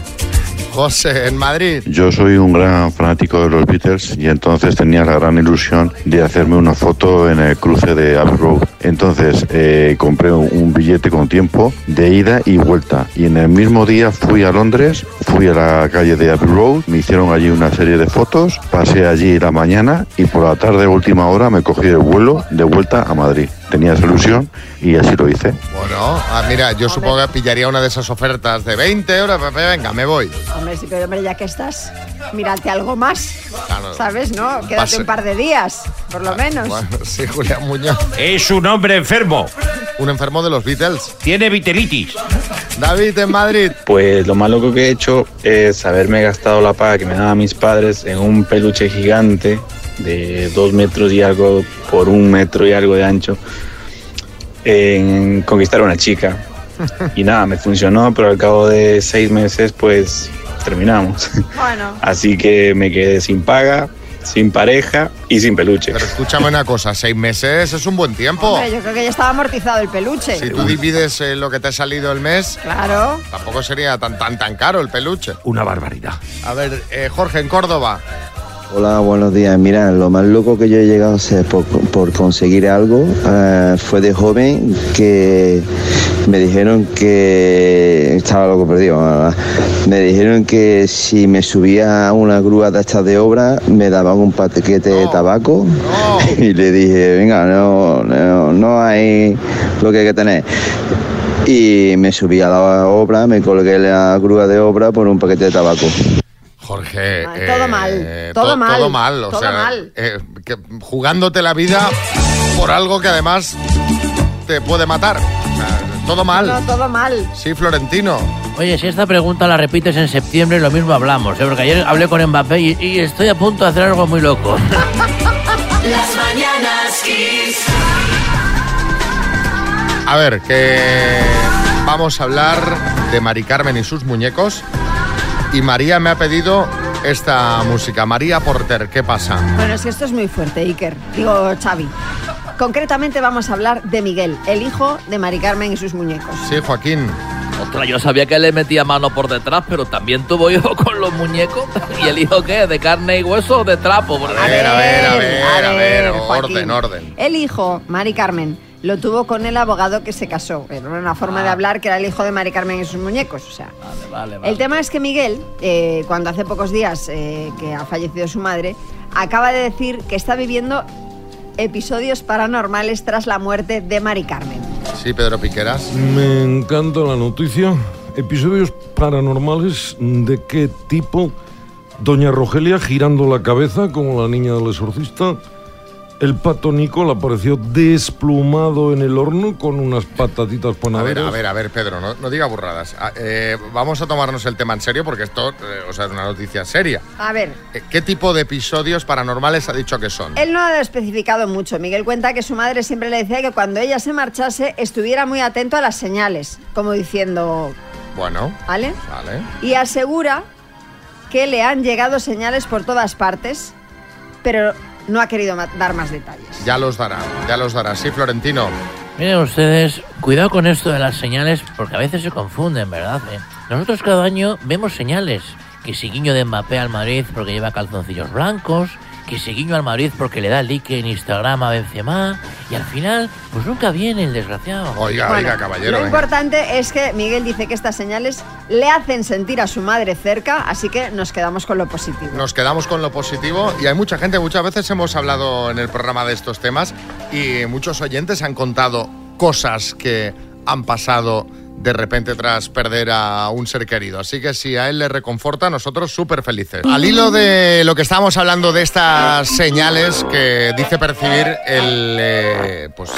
Speaker 3: José, en Madrid.
Speaker 23: Yo soy un gran fanático de los Beatles y entonces tenía la gran ilusión de hacerme una foto en el cruce de Abbey Road. Entonces eh, compré un, un billete con tiempo de ida y vuelta. Y en el mismo día fui a Londres, fui a la calle de Abbey Road, me hicieron allí una serie de fotos, pasé allí la mañana y por la tarde, última hora, me cogí el vuelo de vuelta a Madrid. Tenía esa ilusión y así lo hice.
Speaker 3: Bueno, ah, mira, yo supongo que pillaría una de esas ofertas de 20 euros. pues, Venga, me voy.
Speaker 5: Hombre, sí, pero hombre, ya que estás, mírate algo más.
Speaker 3: Claro.
Speaker 5: ¿Sabes, no? Quédate
Speaker 3: Pase.
Speaker 5: un par de días, por lo menos.
Speaker 3: Bueno, <laughs> sí, Julián Muñoz.
Speaker 6: Es un hombre enfermo.
Speaker 3: Un enfermo de los Beatles.
Speaker 6: Tiene vitelitis.
Speaker 3: David, en Madrid.
Speaker 24: Pues lo más loco que he hecho es haberme gastado la paga que me daban mis padres en un peluche gigante de dos metros y algo por un metro y algo de ancho en conquistar a una chica. <laughs> Y nada, me funcionó, pero al cabo de seis meses pues terminamos.
Speaker 5: Bueno. <laughs>
Speaker 24: Así que me quedé sin paga, sin pareja y sin peluche.
Speaker 3: Pero escúchame una cosa, seis meses es un buen tiempo.
Speaker 5: Hombre, yo creo que ya estaba amortizado el peluche.
Speaker 3: Si tú divides eh, lo que te ha salido el mes,
Speaker 5: Claro.
Speaker 3: tampoco sería tan tan tan caro el peluche.
Speaker 6: Una barbaridad.
Speaker 3: A ver, eh, Jorge, en Córdoba.
Speaker 25: Hola, buenos días. Mira, lo más loco que yo he llegado a hacer por, por conseguir algo eh, fue de joven que me dijeron que estaba loco perdido. verdad. Me dijeron que si me subía a una grúa de estas de obra me daban un paquete de tabaco <laughs> y le dije, venga, no, no, no hay lo que hay que tener. Y me subí a la obra, me colgué la grúa de obra por un paquete de tabaco.
Speaker 3: Jorge.
Speaker 5: Todo mal,
Speaker 3: eh,
Speaker 5: todo
Speaker 3: to-
Speaker 5: mal,
Speaker 3: Todo mal, o
Speaker 5: todo
Speaker 3: sea,
Speaker 5: mal.
Speaker 3: eh, que jugándote la vida por algo que además te puede matar. O sea, todo mal.
Speaker 5: No, todo mal.
Speaker 3: Sí, Florentino.
Speaker 7: Oye, si esta pregunta la repites en septiembre, lo mismo hablamos, ¿eh? porque ayer hablé con Mbappé y, y estoy a punto de hacer algo muy loco. <laughs>
Speaker 1: Las mañanas Kiss.
Speaker 3: A ver, que vamos a hablar de Mari Carmen y sus muñecos. Y María me ha pedido esta música. María Porter, ¿qué pasa?
Speaker 5: Bueno, es que esto es muy fuerte, Iker. Digo, Xavi. Concretamente vamos a hablar de Miguel, el hijo de Mari Carmen y sus muñecos.
Speaker 3: Sí, Joaquín.
Speaker 18: Ostras, yo sabía que le metía mano por detrás, pero también tuvo hijo <laughs> con los muñecos. ¿Y el hijo qué? ¿De carne y hueso o de trapo?
Speaker 3: A ver, a ver, a ver, a ver.
Speaker 5: Joaquín.
Speaker 3: Orden, orden.
Speaker 5: El hijo, Mari Carmen, lo tuvo con el abogado que se casó. Era una forma de
Speaker 26: Ah.
Speaker 5: hablar que era el hijo de Mari Carmen y sus muñecos. O sea,
Speaker 26: Vale, vale, vale.
Speaker 5: el tema es que Miguel, eh, cuando hace pocos días eh, que ha fallecido su madre, acaba de decir que está viviendo episodios paranormales tras la muerte de Mari Carmen.
Speaker 3: Sí, Pedro Piqueras.
Speaker 6: Me encanta la noticia. Episodios paranormales de qué tipo? Doña Rogelia girando la cabeza como la niña del exorcista. El pato Nicol apareció desplumado en el horno con unas patatitas
Speaker 3: A ver,
Speaker 6: panaderas.
Speaker 3: a ver, a ver, Pedro, no, no diga burradas. Ah, eh, vamos a tomarnos el tema en serio porque esto, eh, o sea, es una noticia seria.
Speaker 5: A ver,
Speaker 3: Eh, ¿Qué tipo de episodios paranormales ha dicho que son?
Speaker 5: Él no ha especificado mucho. Miguel cuenta que su madre siempre le decía que cuando ella se marchase estuviera muy atento a las señales, como diciendo,
Speaker 3: Bueno,
Speaker 5: ¿vale?
Speaker 3: vale.
Speaker 5: Y asegura que le han llegado señales por todas partes, pero no ha querido dar más detalles.
Speaker 3: Ya los dará, ya los dará. Sí, Florentino.
Speaker 18: Miren ustedes, cuidado con esto de las señales, porque a veces se confunden, ¿verdad? eh? Nosotros cada año vemos señales. Que si guiño de Mbappé al Madrid porque lleva calzoncillos blancos, que si guiño al Madrid porque le da like en Instagram a Benzema, y al final, pues nunca viene el desgraciado.
Speaker 3: Oiga,
Speaker 5: Bueno,
Speaker 3: oiga, caballero.
Speaker 5: Lo
Speaker 3: venga.
Speaker 5: importante es que Miguel dice que estas señales le hacen sentir a su madre cerca, así que nos quedamos con lo positivo.
Speaker 3: Nos quedamos con lo positivo y hay mucha gente, muchas veces hemos hablado en el programa de estos temas y muchos oyentes han contado cosas que han pasado de repente tras perder a un ser querido. Así que si a él le reconforta, nosotros súper felices. Al hilo de lo que estábamos hablando de estas señales que dice percibir el, eh, pues,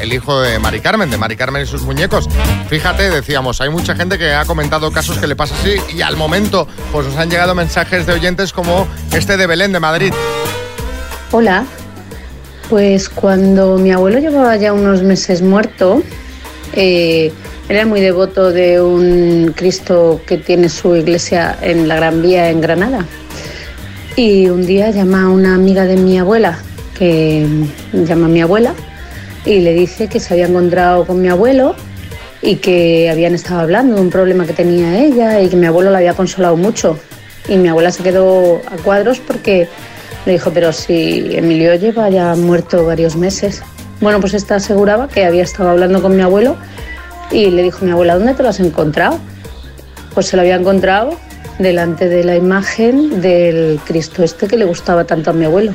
Speaker 3: el hijo de Mari Carmen, de Mari Carmen y sus muñecos. Fíjate, decíamos, hay mucha gente que ha comentado casos que le pasa así y al momento pues nos han llegado mensajes de oyentes como este de Belén de Madrid.
Speaker 20: Hola, pues cuando mi abuelo llevaba ya unos meses muerto, eh, era muy devoto de un Cristo que tiene su iglesia en la Gran Vía en Granada. Y un día llama a una amiga de mi abuela, que llama a mi abuela, y le dice que se había encontrado con mi abuelo y que habían estado hablando de un problema que tenía ella y que mi abuelo la había consolado mucho. Y mi abuela se quedó a cuadros porque le dijo, pero si Emilio lleva ya muerto varios meses. Bueno, pues esta aseguraba que había estado hablando con mi abuelo y le dijo, mi abuela, ¿dónde te lo has encontrado? Pues se lo había encontrado delante de la imagen del Cristo este que le gustaba tanto a mi abuelo.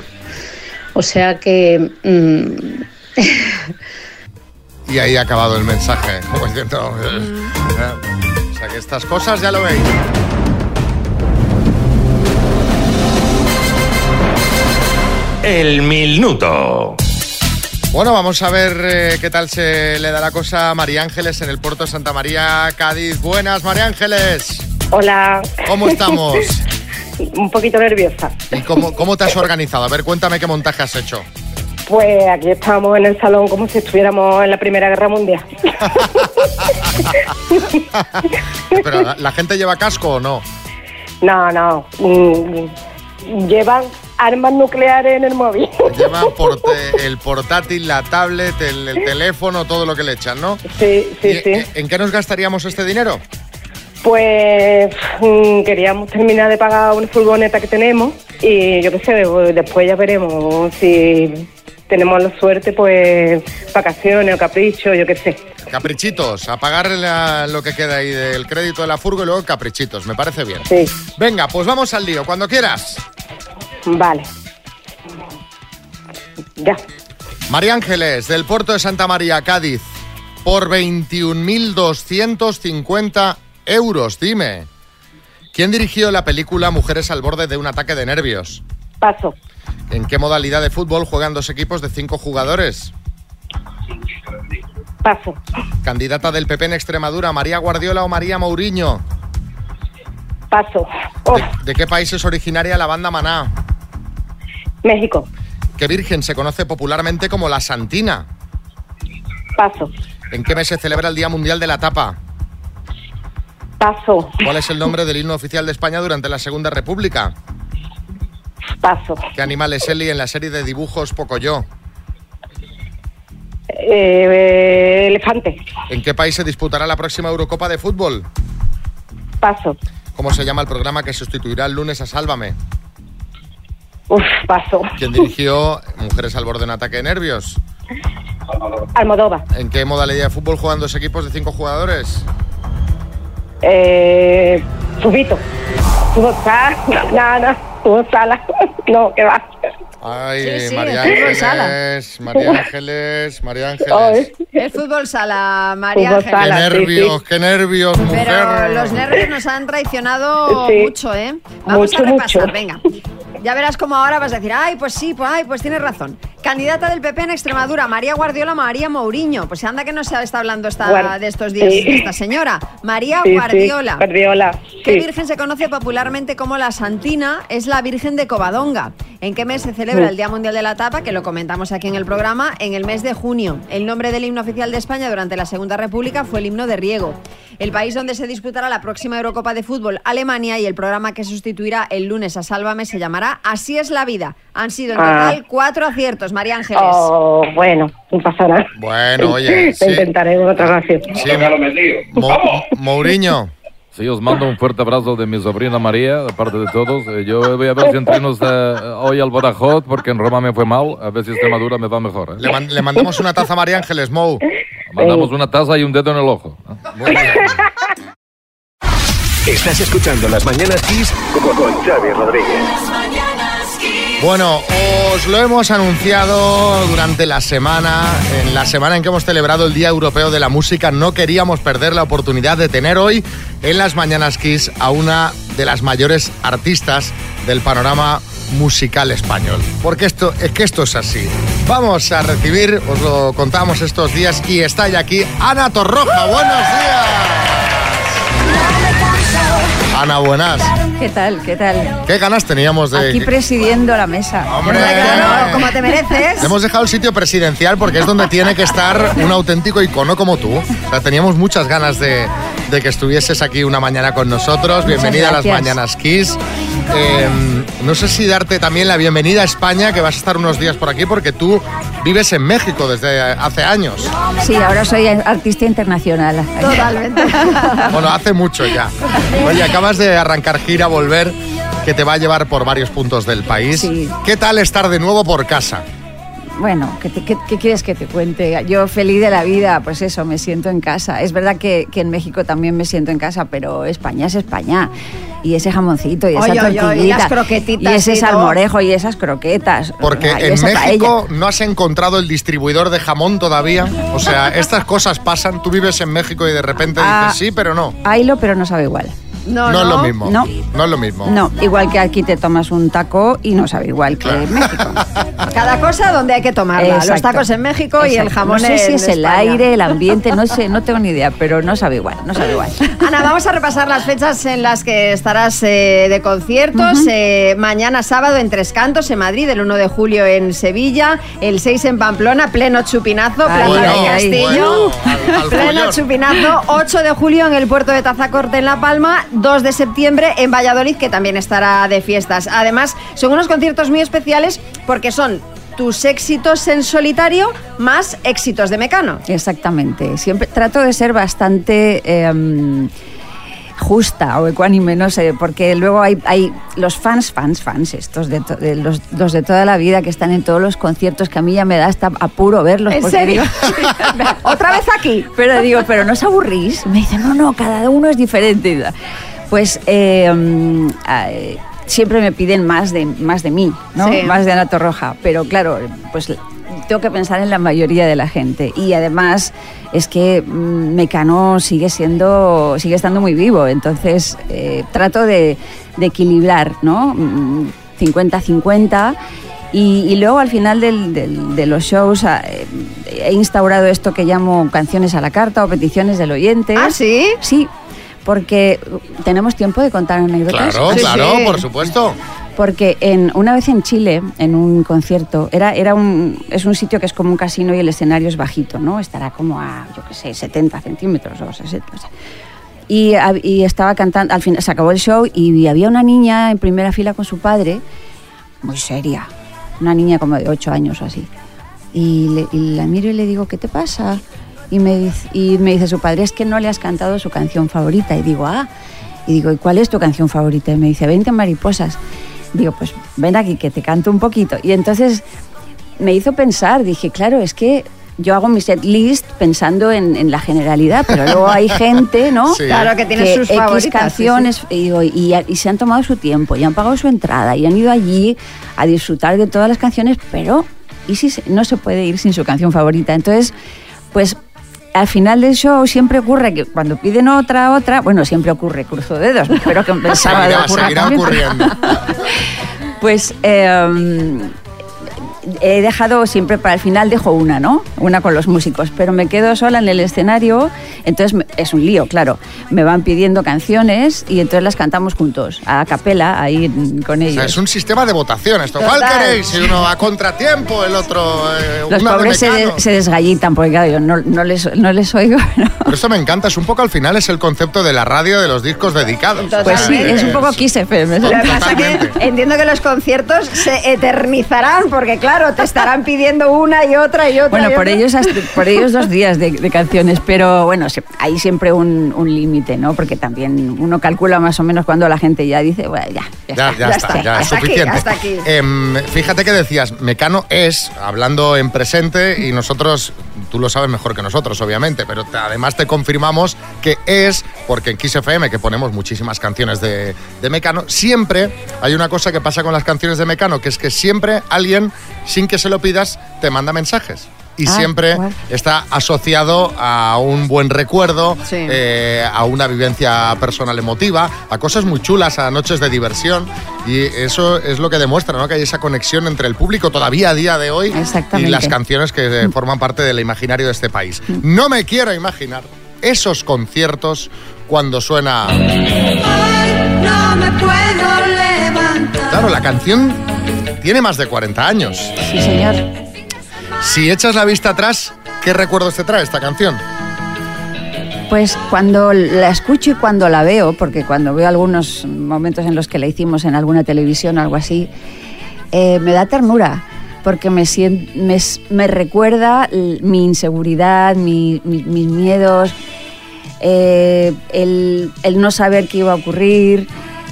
Speaker 20: O sea que... mm, <laughs>
Speaker 3: Y ahí ha acabado el mensaje. <laughs> Como diciendo, eh, O sea que estas cosas ya lo veis.
Speaker 27: El minuto.
Speaker 3: Bueno, vamos a ver eh, qué tal se le da la cosa a María Ángeles en el puerto de Santa María, Cádiz. Buenas, María Ángeles.
Speaker 28: Hola.
Speaker 3: ¿Cómo estamos? <laughs>
Speaker 28: Un poquito nerviosa.
Speaker 3: ¿Y cómo, cómo te has organizado? A ver, cuéntame qué montaje has hecho.
Speaker 28: Pues aquí estamos en el salón como si estuviéramos en la Primera Guerra Mundial. <laughs>
Speaker 3: Pero ¿la, la gente lleva casco o no?
Speaker 28: No, no. mm, Llevan armas nucleares en el móvil. <laughs>
Speaker 3: Lleva porte- el portátil, la tablet, el, el teléfono, todo lo que le echan, ¿no?
Speaker 28: Sí, sí,
Speaker 3: ¿Y,
Speaker 28: sí.
Speaker 3: eh, ¿En qué nos gastaríamos este dinero?
Speaker 28: Pues mm, queríamos terminar de pagar una furgoneta que tenemos y yo qué sé, de- después ya veremos si tenemos la suerte, pues vacaciones o capricho, yo qué sé.
Speaker 3: Caprichitos, a pagar la- lo que queda ahí del crédito de la furgo y luego caprichitos, me parece bien.
Speaker 28: Sí.
Speaker 3: Venga, pues vamos al lío, cuando quieras.
Speaker 28: Vale. Ya.
Speaker 3: María Ángeles, del puerto de Santa María, Cádiz, por 21.250 euros, dime. ¿Quién dirigió la película Mujeres al borde de un ataque de nervios?
Speaker 28: Paso.
Speaker 3: ¿En qué modalidad de fútbol juegan dos equipos de cinco jugadores?
Speaker 28: Paso.
Speaker 3: Candidata del PP en Extremadura, María Guardiola o María Mourinho.
Speaker 28: Paso.
Speaker 3: ¿De, de qué país es originaria la banda Maná?
Speaker 28: México.
Speaker 3: ¿Qué virgen se conoce popularmente como la Santina?
Speaker 28: Paso.
Speaker 3: ¿En qué mes se celebra el Día Mundial de la Tapa?
Speaker 28: Paso.
Speaker 3: ¿Cuál es el nombre del himno oficial de España durante la Segunda República?
Speaker 28: Paso.
Speaker 3: ¿Qué animal es Eli en la serie de dibujos Pocoyo?
Speaker 28: Eh, elefante.
Speaker 3: ¿En qué país se disputará la próxima Eurocopa de fútbol?
Speaker 28: Paso.
Speaker 3: ¿Cómo se llama el programa que sustituirá el lunes a Sálvame?
Speaker 28: Uf, paso.
Speaker 3: ¿Quién dirigió Mujeres al borde de un ataque de nervios?
Speaker 19: Almodóvar.
Speaker 3: ¿En qué modalidad de fútbol juegan dos equipos de cinco jugadores?
Speaker 19: Eh, Fubito. Fútbol sala. No, no, no. Fútbol sala. No, que va.
Speaker 3: Ay,
Speaker 5: Sí, sí,
Speaker 3: María
Speaker 5: el fútbol sala.
Speaker 3: Ángeles, María Ángeles, María Ángeles.
Speaker 5: El fútbol sala, María
Speaker 19: Fútbol
Speaker 3: Qué
Speaker 5: Ángeles.
Speaker 19: sala. sí,
Speaker 3: nervios, qué nervios, mujer.
Speaker 5: Pero los nervios nos han traicionado
Speaker 19: Sí.
Speaker 5: mucho, ¿eh? Vamos
Speaker 19: Mucho,
Speaker 5: a repasar,
Speaker 19: mucho.
Speaker 5: venga. Ya verás cómo ahora vas a decir, ay, pues sí, pues, ay, pues tienes razón. Candidata del PP en Extremadura, María Guardiola, María Mourinho. Pues anda que no se está hablando esta, de estos días
Speaker 19: sí.
Speaker 5: esta señora. María
Speaker 19: sí, sí.
Speaker 5: Guardiola.
Speaker 19: Guardiola.
Speaker 5: ¿Qué virgen se conoce popularmente como la Santina? Es la Virgen de Covadonga. ¿En qué mes se celebra
Speaker 19: Mm.
Speaker 5: el Día Mundial de la Tapa? Que lo comentamos aquí en el programa, en el mes de junio. El nombre del himno oficial de España durante la Segunda República fue el himno de Riego. El país donde se disputará la próxima Eurocopa de Fútbol, Alemania, y el programa que sustituirá el lunes a Sálvame se llamará Así es la vida. Han sido en
Speaker 19: Ah.
Speaker 5: total cuatro aciertos, María Ángeles.
Speaker 19: Oh, bueno, no pasa nada.
Speaker 3: Bueno, oye,
Speaker 19: Lo
Speaker 3: sí.
Speaker 19: intentaré en otra ocasión.
Speaker 3: Sí, Mo- Mourinho.
Speaker 6: Sí, os mando un fuerte abrazo de mi sobrina María, de parte de todos. Eh, Yo voy a ver si entrenos eh, hoy al Badajoz, porque en Roma me fue mal. A ver si Extremadura me va mejor. ¿eh?
Speaker 3: Le, man- le mandamos una taza a María Ángeles, Mou.
Speaker 6: Mandamos una taza y un dedo en el ojo.
Speaker 3: Muy bien.
Speaker 29: Estás escuchando Las Mañanas Kiss con, con Xavi Rodríguez.
Speaker 3: Bueno, os lo hemos anunciado durante la semana, en la semana en que hemos celebrado el Día Europeo de la Música, no queríamos perder la oportunidad de tener hoy en las Mañanas Kiss a una de las mayores artistas del panorama musical español. Porque esto es que esto es así. Vamos a recibir, os lo contamos estos días y está ya aquí Ana Torroja. Buenos días. Ana, buenas.
Speaker 30: ¿Qué tal? ¿Qué tal?
Speaker 3: ¿Qué ganas teníamos de
Speaker 30: Aquí presidiendo la mesa.
Speaker 3: Hombre,
Speaker 5: Claro, como te mereces.
Speaker 3: Hemos dejado el sitio presidencial porque es donde tiene que estar un auténtico icono como tú. O sea, teníamos muchas ganas de, de que estuvieses aquí una mañana con nosotros. Bienvenida a las. Mañanas Kiss. Eh, no sé si darte también la bienvenida a España, que vas a estar unos días por aquí porque tú vives en México desde hace años.
Speaker 30: Sí, ahora soy artista internacional.
Speaker 5: Totalmente. <laughs>
Speaker 3: Bueno, hace mucho ya. Oye, acabas de arrancar gira, volver, que te va a llevar por varios puntos del país.
Speaker 30: Sí.
Speaker 3: ¿Qué tal estar de nuevo por casa?
Speaker 30: Bueno, ¿qué, te- qué- qué quieres que te cuente? Yo feliz de la vida, pues eso, me siento en casa. Es verdad que, que en México también me siento en casa, pero España es España. Y ese jamoncito y esa
Speaker 5: oye, y las croquetitas
Speaker 30: y ese salmorejo y esas croquetas.
Speaker 3: Porque
Speaker 30: Ay,
Speaker 3: en México no has encontrado el distribuidor de jamón todavía. O sea, estas cosas pasan. Tú vives en México y de repente
Speaker 30: Ah.
Speaker 3: dices sí, pero no.
Speaker 30: Haylo, pero no sabe igual.
Speaker 5: No,
Speaker 3: No, es lo mismo.
Speaker 30: No.
Speaker 3: No es lo mismo.
Speaker 30: No, igual que aquí te tomas un taco y no sabe igual que en México. <laughs>
Speaker 5: Cada cosa donde hay que tomarla. Los
Speaker 30: Exacto.
Speaker 5: tacos en México y el jamón
Speaker 30: No sé si es el aire, el <laughs> ambiente, no sé, no tengo ni idea, pero no sabe igual, no sabe igual.
Speaker 5: Ana, vamos a repasar las fechas en las que estarás eh, de conciertos. Eh, mañana sábado en Tres Cantos, en Madrid, el 1 de julio en Sevilla, el 6 en Pamplona, pleno chupinazo,
Speaker 30: Ay,
Speaker 5: Plaza
Speaker 30: ay,
Speaker 5: de
Speaker 30: ay.
Speaker 5: Castillo.
Speaker 3: Bueno, al- al <laughs>
Speaker 5: Pleno chupinazo, 8 de julio en el puerto de Tazacorte en La Palma, 2 de septiembre en Valladolid, que también estará de fiestas. Además, son unos conciertos muy especiales porque son tus éxitos en solitario más éxitos de Mecano.
Speaker 30: Exactamente. Siempre trato de ser bastante eh, justa o ecuánime, no sé, porque luego hay, hay los fans, fans, fans, estos de, to- de los, los de toda la vida que están en todos los conciertos, que a mí ya me da hasta apuro verlos.
Speaker 5: ¿En
Speaker 30: porque
Speaker 5: serio?
Speaker 30: digo- <laughs> <laughs>
Speaker 5: ¿Otra vez aquí?
Speaker 30: pero digo, pero no os aburrís. Me dicen, no, no, cada uno es diferente. Pues eh, mm, eh, siempre me piden más de, más de mí, ¿no?
Speaker 5: Sí.
Speaker 30: Más de Ana Torroja. Pero claro, pues tengo que pensar en la mayoría de la gente. Y además es que mm, Mecano sigue siendo, sigue estando muy vivo. Entonces eh, trato de, de equilibrar, ¿no? Mm, 50-50. Y, y luego al final del- del- de los shows ah, eh, he instaurado esto que llamo canciones a la carta o peticiones del oyente.
Speaker 5: ¿Ah, sí?
Speaker 30: Sí, porque tenemos tiempo de contar anécdotas.
Speaker 3: Claro,
Speaker 30: Sí,
Speaker 3: claro,
Speaker 30: sí.
Speaker 3: por supuesto.
Speaker 30: Porque en, una vez en Chile, en un concierto, era, era un, es un sitio que es como un casino y el escenario es bajito, ¿no? Estará como a, yo qué sé, 70 centímetros o 60. o sea. Y, estaba cantando, al final se acabó el show y había una niña en primera fila con su padre, muy seria, una niña como de 8 años o así. Y, le- y la miro y le digo, ¿qué te pasa? Y me, dice, y me dice su padre, es que no le has cantado su canción favorita. Y digo, ah. Y digo, ¿y cuál es tu canción favorita? Y me dice, 20 mariposas. Digo, pues ven aquí que te canto un poquito. Y entonces me hizo pensar, dije, claro, es que yo hago mi set list pensando en, en la generalidad, pero luego hay <laughs> gente, ¿no?
Speaker 5: Sí. Claro, que tiene sus
Speaker 30: X
Speaker 5: favoritas,
Speaker 30: canciones Y, digo, y, y se han tomado su tiempo, y han pagado su entrada, y han ido allí a disfrutar de todas las canciones, pero ¿y si se- no se puede ir sin su canción favorita? Entonces, pues al final del show siempre ocurre que cuando piden otra, otra, bueno, siempre ocurre, cruzo dedos, pero que <laughs>
Speaker 3: seguirá
Speaker 30: también.
Speaker 3: ocurriendo. <laughs>
Speaker 30: Pues eh, he dejado siempre para el final, dejo una, ¿no? Una con los músicos, pero me quedo sola en el escenario, entonces es un lío, claro. Me van pidiendo canciones y entonces las cantamos juntos, a capela, ahí con
Speaker 3: O
Speaker 30: ellos.
Speaker 3: sea, es un sistema de votación esto. ¿Cuál queréis? Si uno a contratiempo, el otro... eh,
Speaker 30: Los
Speaker 3: una de
Speaker 30: pobres se,
Speaker 3: Mecano.
Speaker 30: se desgallitan porque claro, yo no, no les, no les oigo. <laughs> ¿no?
Speaker 3: Pero esto me encanta, es un poco al final es el concepto de la radio de los discos dedicados.
Speaker 30: Pues sí, es un poco Kiss FM.
Speaker 5: Lo que pasa que entiendo que los conciertos se eternizarán, porque claro, te estarán pidiendo una y otra y otra.
Speaker 30: Bueno,
Speaker 5: y
Speaker 30: por
Speaker 5: otra.
Speaker 30: ellos, por ellos dos días de, de canciones, pero bueno, hay siempre un, un límite, ¿no? Porque también uno calcula más o menos cuando la gente ya dice, bueno, ya, ya,
Speaker 3: Ya, ya está, ya es
Speaker 30: Hasta aquí,
Speaker 3: suficiente.
Speaker 30: hasta aquí.
Speaker 3: Em, fíjate que decías, Mecano es, hablando en presente, y nosotros, tú lo sabes mejor que nosotros, obviamente, pero te- además te confirmamos que es, porque en Kiss FM, que ponemos muchísimas canciones de, de Mecano, siempre hay una cosa que pasa con las canciones de Mecano, que es que siempre alguien, sin que se lo pidas, te manda mensajes. Y
Speaker 28: Ah,
Speaker 3: siempre está asociado a un buen recuerdo,
Speaker 28: Sí.
Speaker 3: eh, a una vivencia personal emotiva, a cosas muy chulas, a noches de diversión. Y eso es lo que demuestra ¿no? que hay esa conexión entre el público todavía a día de hoy y las canciones que eh, forman parte del imaginario de este país. No me quiero imaginar esos conciertos cuando suena...
Speaker 1: No me puedo levantar.
Speaker 3: Claro, la canción tiene más de 40 años.
Speaker 30: Sí, señor.
Speaker 3: Si echas la vista atrás, ¿qué recuerdos te trae esta canción?
Speaker 30: Pues cuando la escucho y cuando la veo, porque cuando veo algunos momentos en los que la hicimos en alguna televisión o algo así, eh, me da ternura, porque me, me, me recuerda mi inseguridad, mi- mi- mis miedos, eh, el, el no saber qué iba a ocurrir,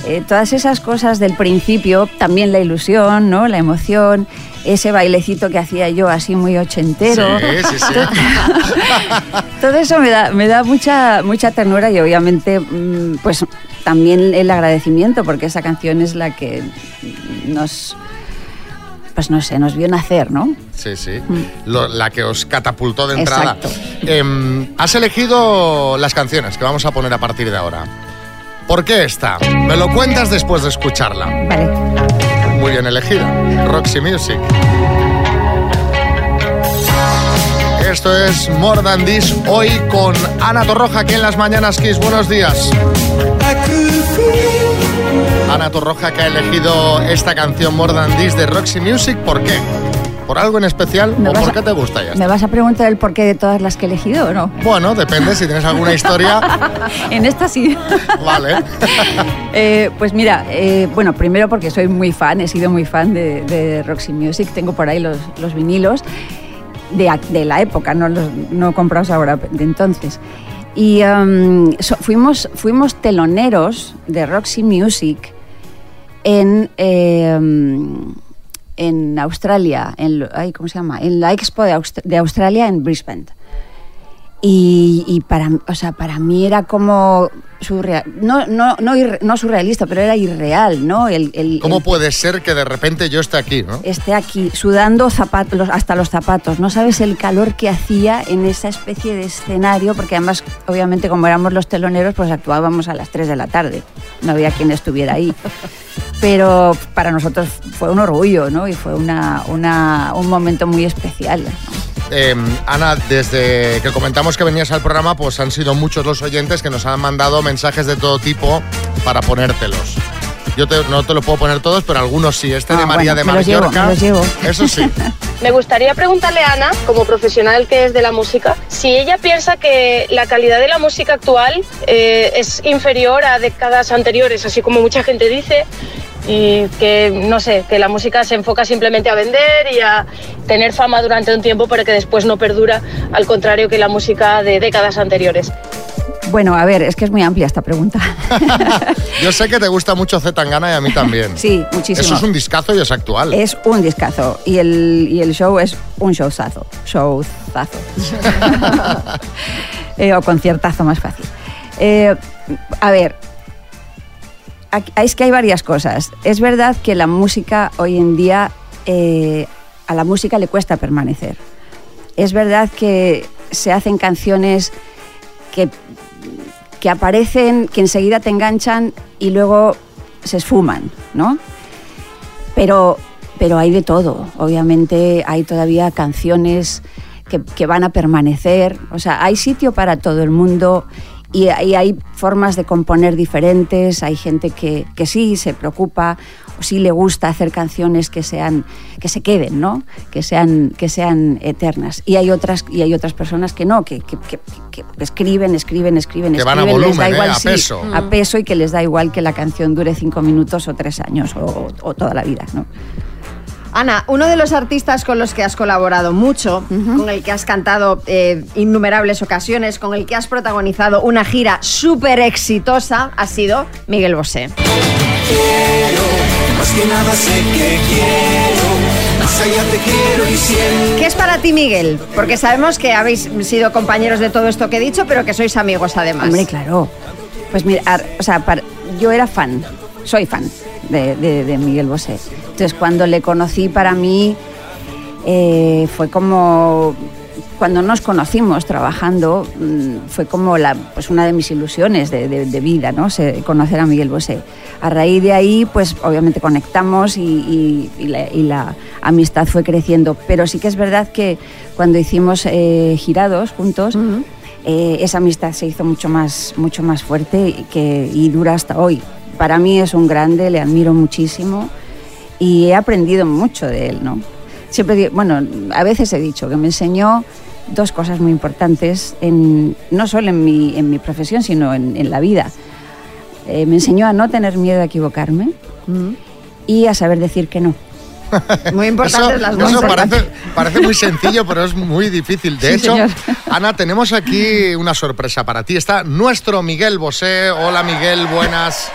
Speaker 30: eh, todas esas cosas del principio, también la ilusión, ¿no? la emoción, ese bailecito que hacía yo así muy ochentero.
Speaker 3: Sí, sí, sí. <laughs>
Speaker 30: Todo eso me da, me da mucha, mucha ternura y obviamente mm, pues también el agradecimiento porque esa canción es la que nos pues no sé, nos vio nacer, ¿no?
Speaker 3: Sí, sí. Lo- la que os catapultó de entrada.
Speaker 30: Exacto.
Speaker 3: Em, has elegido las canciones que vamos a poner a partir de ahora. ¿Por qué esta? Me lo cuentas después de escucharla.
Speaker 30: Vale.
Speaker 3: Muy bien elegida. Roxy Music. Esto es More Than This, hoy con Ana Torroja, aquí en las Mañanas Kiss. Buenos días. Ana Torroja, que ha elegido esta canción More Than This de Roxy Music. ¿Por qué? ¿Por algo en especial
Speaker 30: ¿Me
Speaker 3: o por
Speaker 30: a-
Speaker 3: qué te gusta ya?
Speaker 30: ¿Me vas a preguntar el porqué de todas las que he elegido o no?
Speaker 3: Bueno, depende si tienes alguna historia. <laughs>
Speaker 30: en esta sí. <laughs>
Speaker 3: Vale. <laughs>
Speaker 30: Eh, pues mira, eh, bueno, primero porque soy muy fan, he sido muy fan de, de Roxy Music, tengo por ahí los, los vinilos de, la época, no, los, no comprados ahora, de entonces. Y um, so- fuimos, fuimos teloneros de Roxy Music en, eh, en Australia, en, ay, ¿cómo se llama? En la Expo de, Aust- de Australia en Brisbane. Y, y para, o sea, para mí era como surreal, no, no, no, irre- no surrealista, pero era irreal, ¿no? El, el-
Speaker 3: ¿Cómo
Speaker 30: el-
Speaker 3: puede ser que de repente yo esté aquí, no?
Speaker 30: esté aquí sudando zapatos, hasta los zapatos. No sabes el calor que hacía en esa especie de escenario, porque además, obviamente, como éramos los teloneros, pues actuábamos a las 3 de la tarde. No había quien estuviera ahí. Pero para nosotros fue un orgullo, ¿no? Y fue una, un momento muy especial.
Speaker 3: Eh, Ana, desde que comentamos que venías al programa, pues han sido muchos los oyentes que nos han mandado mensajes de todo tipo para ponértelos. Yo te- no te lo puedo poner todos, pero algunos sí. Este de
Speaker 30: Ah,
Speaker 3: María
Speaker 30: bueno,
Speaker 3: de
Speaker 30: me los llevo,
Speaker 3: Mallorca.
Speaker 30: me los llevo.
Speaker 3: Eso sí. <laughs>
Speaker 28: Me gustaría preguntarle a Ana, como profesional que es de la música, si ella piensa que la calidad de la música actual eh, es inferior a décadas anteriores, así como mucha gente dice, y que, no sé, que la música se enfoca simplemente a vender y a tener fama durante un tiempo, pero que después no perdura, al contrario que la música de décadas anteriores.
Speaker 30: Bueno, a ver, es que es muy amplia esta pregunta. <laughs>
Speaker 3: Yo sé que te gusta mucho Z Tangana y a mí también.
Speaker 30: Sí, muchísimo.
Speaker 3: Eso es un discazo y es actual.
Speaker 30: Es un discazo y el, y el show es un showzazo. Showzazo. <laughs> Eh, o conciertazo más fácil. Eh, a ver, es que hay varias cosas. Es verdad que la música hoy en día, eh, a la música le cuesta permanecer. Es verdad que se hacen canciones que, que aparecen, que enseguida te enganchan y luego se esfuman, ¿no? Pero, pero hay de todo. Obviamente hay todavía canciones que, que van a permanecer. O sea, hay sitio para todo el mundo y, hay formas de componer diferentes. Hay gente que, que sí se preocupa sí le gusta hacer canciones que sean que se queden, ¿no? Que sean que sean eternas. Y hay otras y hay otras personas que no, que, que- que- que escriben, escriben, escriben,
Speaker 3: Que van a
Speaker 30: escriben, les
Speaker 3: volumen,
Speaker 30: da
Speaker 3: ¿eh?
Speaker 30: igual
Speaker 3: A
Speaker 30: sí,
Speaker 3: peso.
Speaker 30: a peso y que les da igual que la canción dure cinco minutos o tres años o, o toda la vida, ¿no?
Speaker 5: Ana, uno de los artistas con los que has colaborado mucho, con el que has cantado eh, innumerables ocasiones, con el que has protagonizado una gira súper exitosa, ha sido Miguel Bosé.
Speaker 1: Más que nada sé que quiero, más allá te quiero y siento.
Speaker 5: ¿Qué es para ti, Miguel? Porque sabemos que habéis sido compañeros de todo esto que he dicho, pero que sois amigos además.
Speaker 30: Hombre, claro. Pues mira, ar- o sea, par- yo era fan, soy fan de, de- de Miguel Bosé. Entonces, cuando le conocí, para mí eh, fue como cuando nos conocimos trabajando, mm, fue como la, pues una de mis ilusiones de, de- de vida, ¿no? Se- conocer a Miguel Bosé. A raíz de ahí, pues obviamente conectamos y, y- y la, y la amistad fue creciendo. Pero sí que es verdad que cuando hicimos eh, girados juntos, eh, esa amistad se hizo mucho más, mucho más fuerte y, que, y dura hasta hoy. Para mí es un grande, le admiro muchísimo y he aprendido mucho de él, ¿no? Siempre, bueno, a veces he dicho que me enseñó dos cosas muy importantes, en, no solo en mi, en mi profesión, sino en, en la vida. Eh, me enseñó a no tener miedo a equivocarme y a saber decir que no. <laughs>
Speaker 5: Muy importantes
Speaker 3: Eso,
Speaker 5: las dos.
Speaker 3: eso parece, parece muy sencillo, pero es muy difícil. De
Speaker 30: Sí,
Speaker 3: hecho,
Speaker 30: señor.
Speaker 3: Ana, tenemos aquí <laughs> una sorpresa para ti. Está nuestro Miguel Bosé. Hola, Miguel, buenas.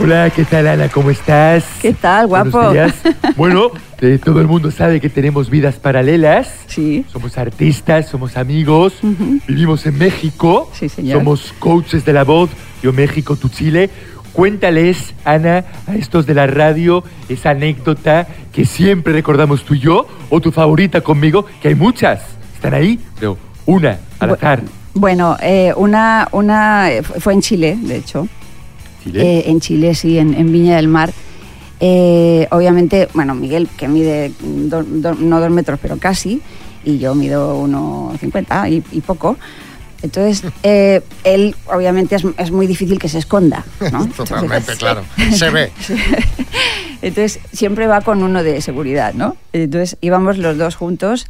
Speaker 31: Hola, ¿qué tal Ana? ¿Cómo estás?
Speaker 30: ¿Qué tal, guapo?
Speaker 31: Buenos días. <laughs> Bueno, eh, todo el mundo sabe que tenemos vidas paralelas.
Speaker 30: Sí.
Speaker 31: Somos artistas, somos amigos, vivimos en México.
Speaker 30: Sí, señor.
Speaker 31: Somos coaches de la voz. Yo México, tú Chile. Cuéntales, Ana, a estos de la radio, esa anécdota que siempre recordamos tú y yo, o tu favorita conmigo, que hay muchas. ¿Están ahí? Pero una, al azar.
Speaker 30: Bueno, eh, una, una eh, fu- fue en Chile, de hecho.
Speaker 31: ¿Chile?
Speaker 30: Eh, en Chile, sí, en, en Viña del Mar. Eh, obviamente, bueno, Miguel, que mide do- do- no dos metros, pero casi, y yo mido 1,50 y, y poco. Entonces, eh, él obviamente es, es muy difícil que se esconda. ¿no? <laughs>
Speaker 3: Totalmente,
Speaker 30: Entonces,
Speaker 3: claro. <laughs> Se ve.
Speaker 30: entonces siempre va con uno de seguridad, ¿no? Entonces íbamos los dos juntos,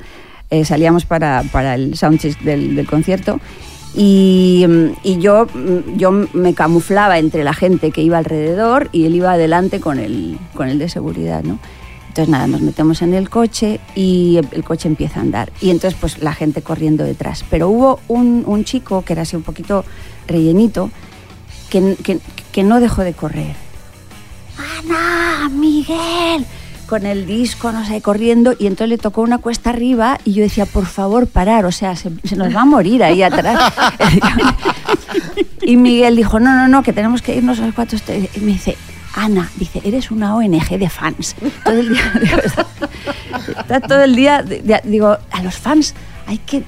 Speaker 30: eh, salíamos para, para el soundcheck del, del concierto y, mm, y yo, mm, yo me camuflaba entre la gente que iba alrededor y él iba adelante con el, con el de seguridad, ¿no? Entonces nada, nos metemos en el coche y el, coche empieza a andar. Y entonces pues la gente corriendo detrás. Pero hubo un, chico que era así un poquito rellenito que, que, no dejó de correr. Ana, Miguel, con el disco, no sé, corriendo, y entonces le tocó una cuesta arriba y yo decía, por favor, parar, o sea, se, se nos va a morir ahí atrás. <laughs> y Miguel dijo, no, no, no, que tenemos que irnos a los cuatro. este-". Y me dice, Ana, dice, eres una ONG de fans. Todo el día, digo, todo el día, digo, a los fans hay que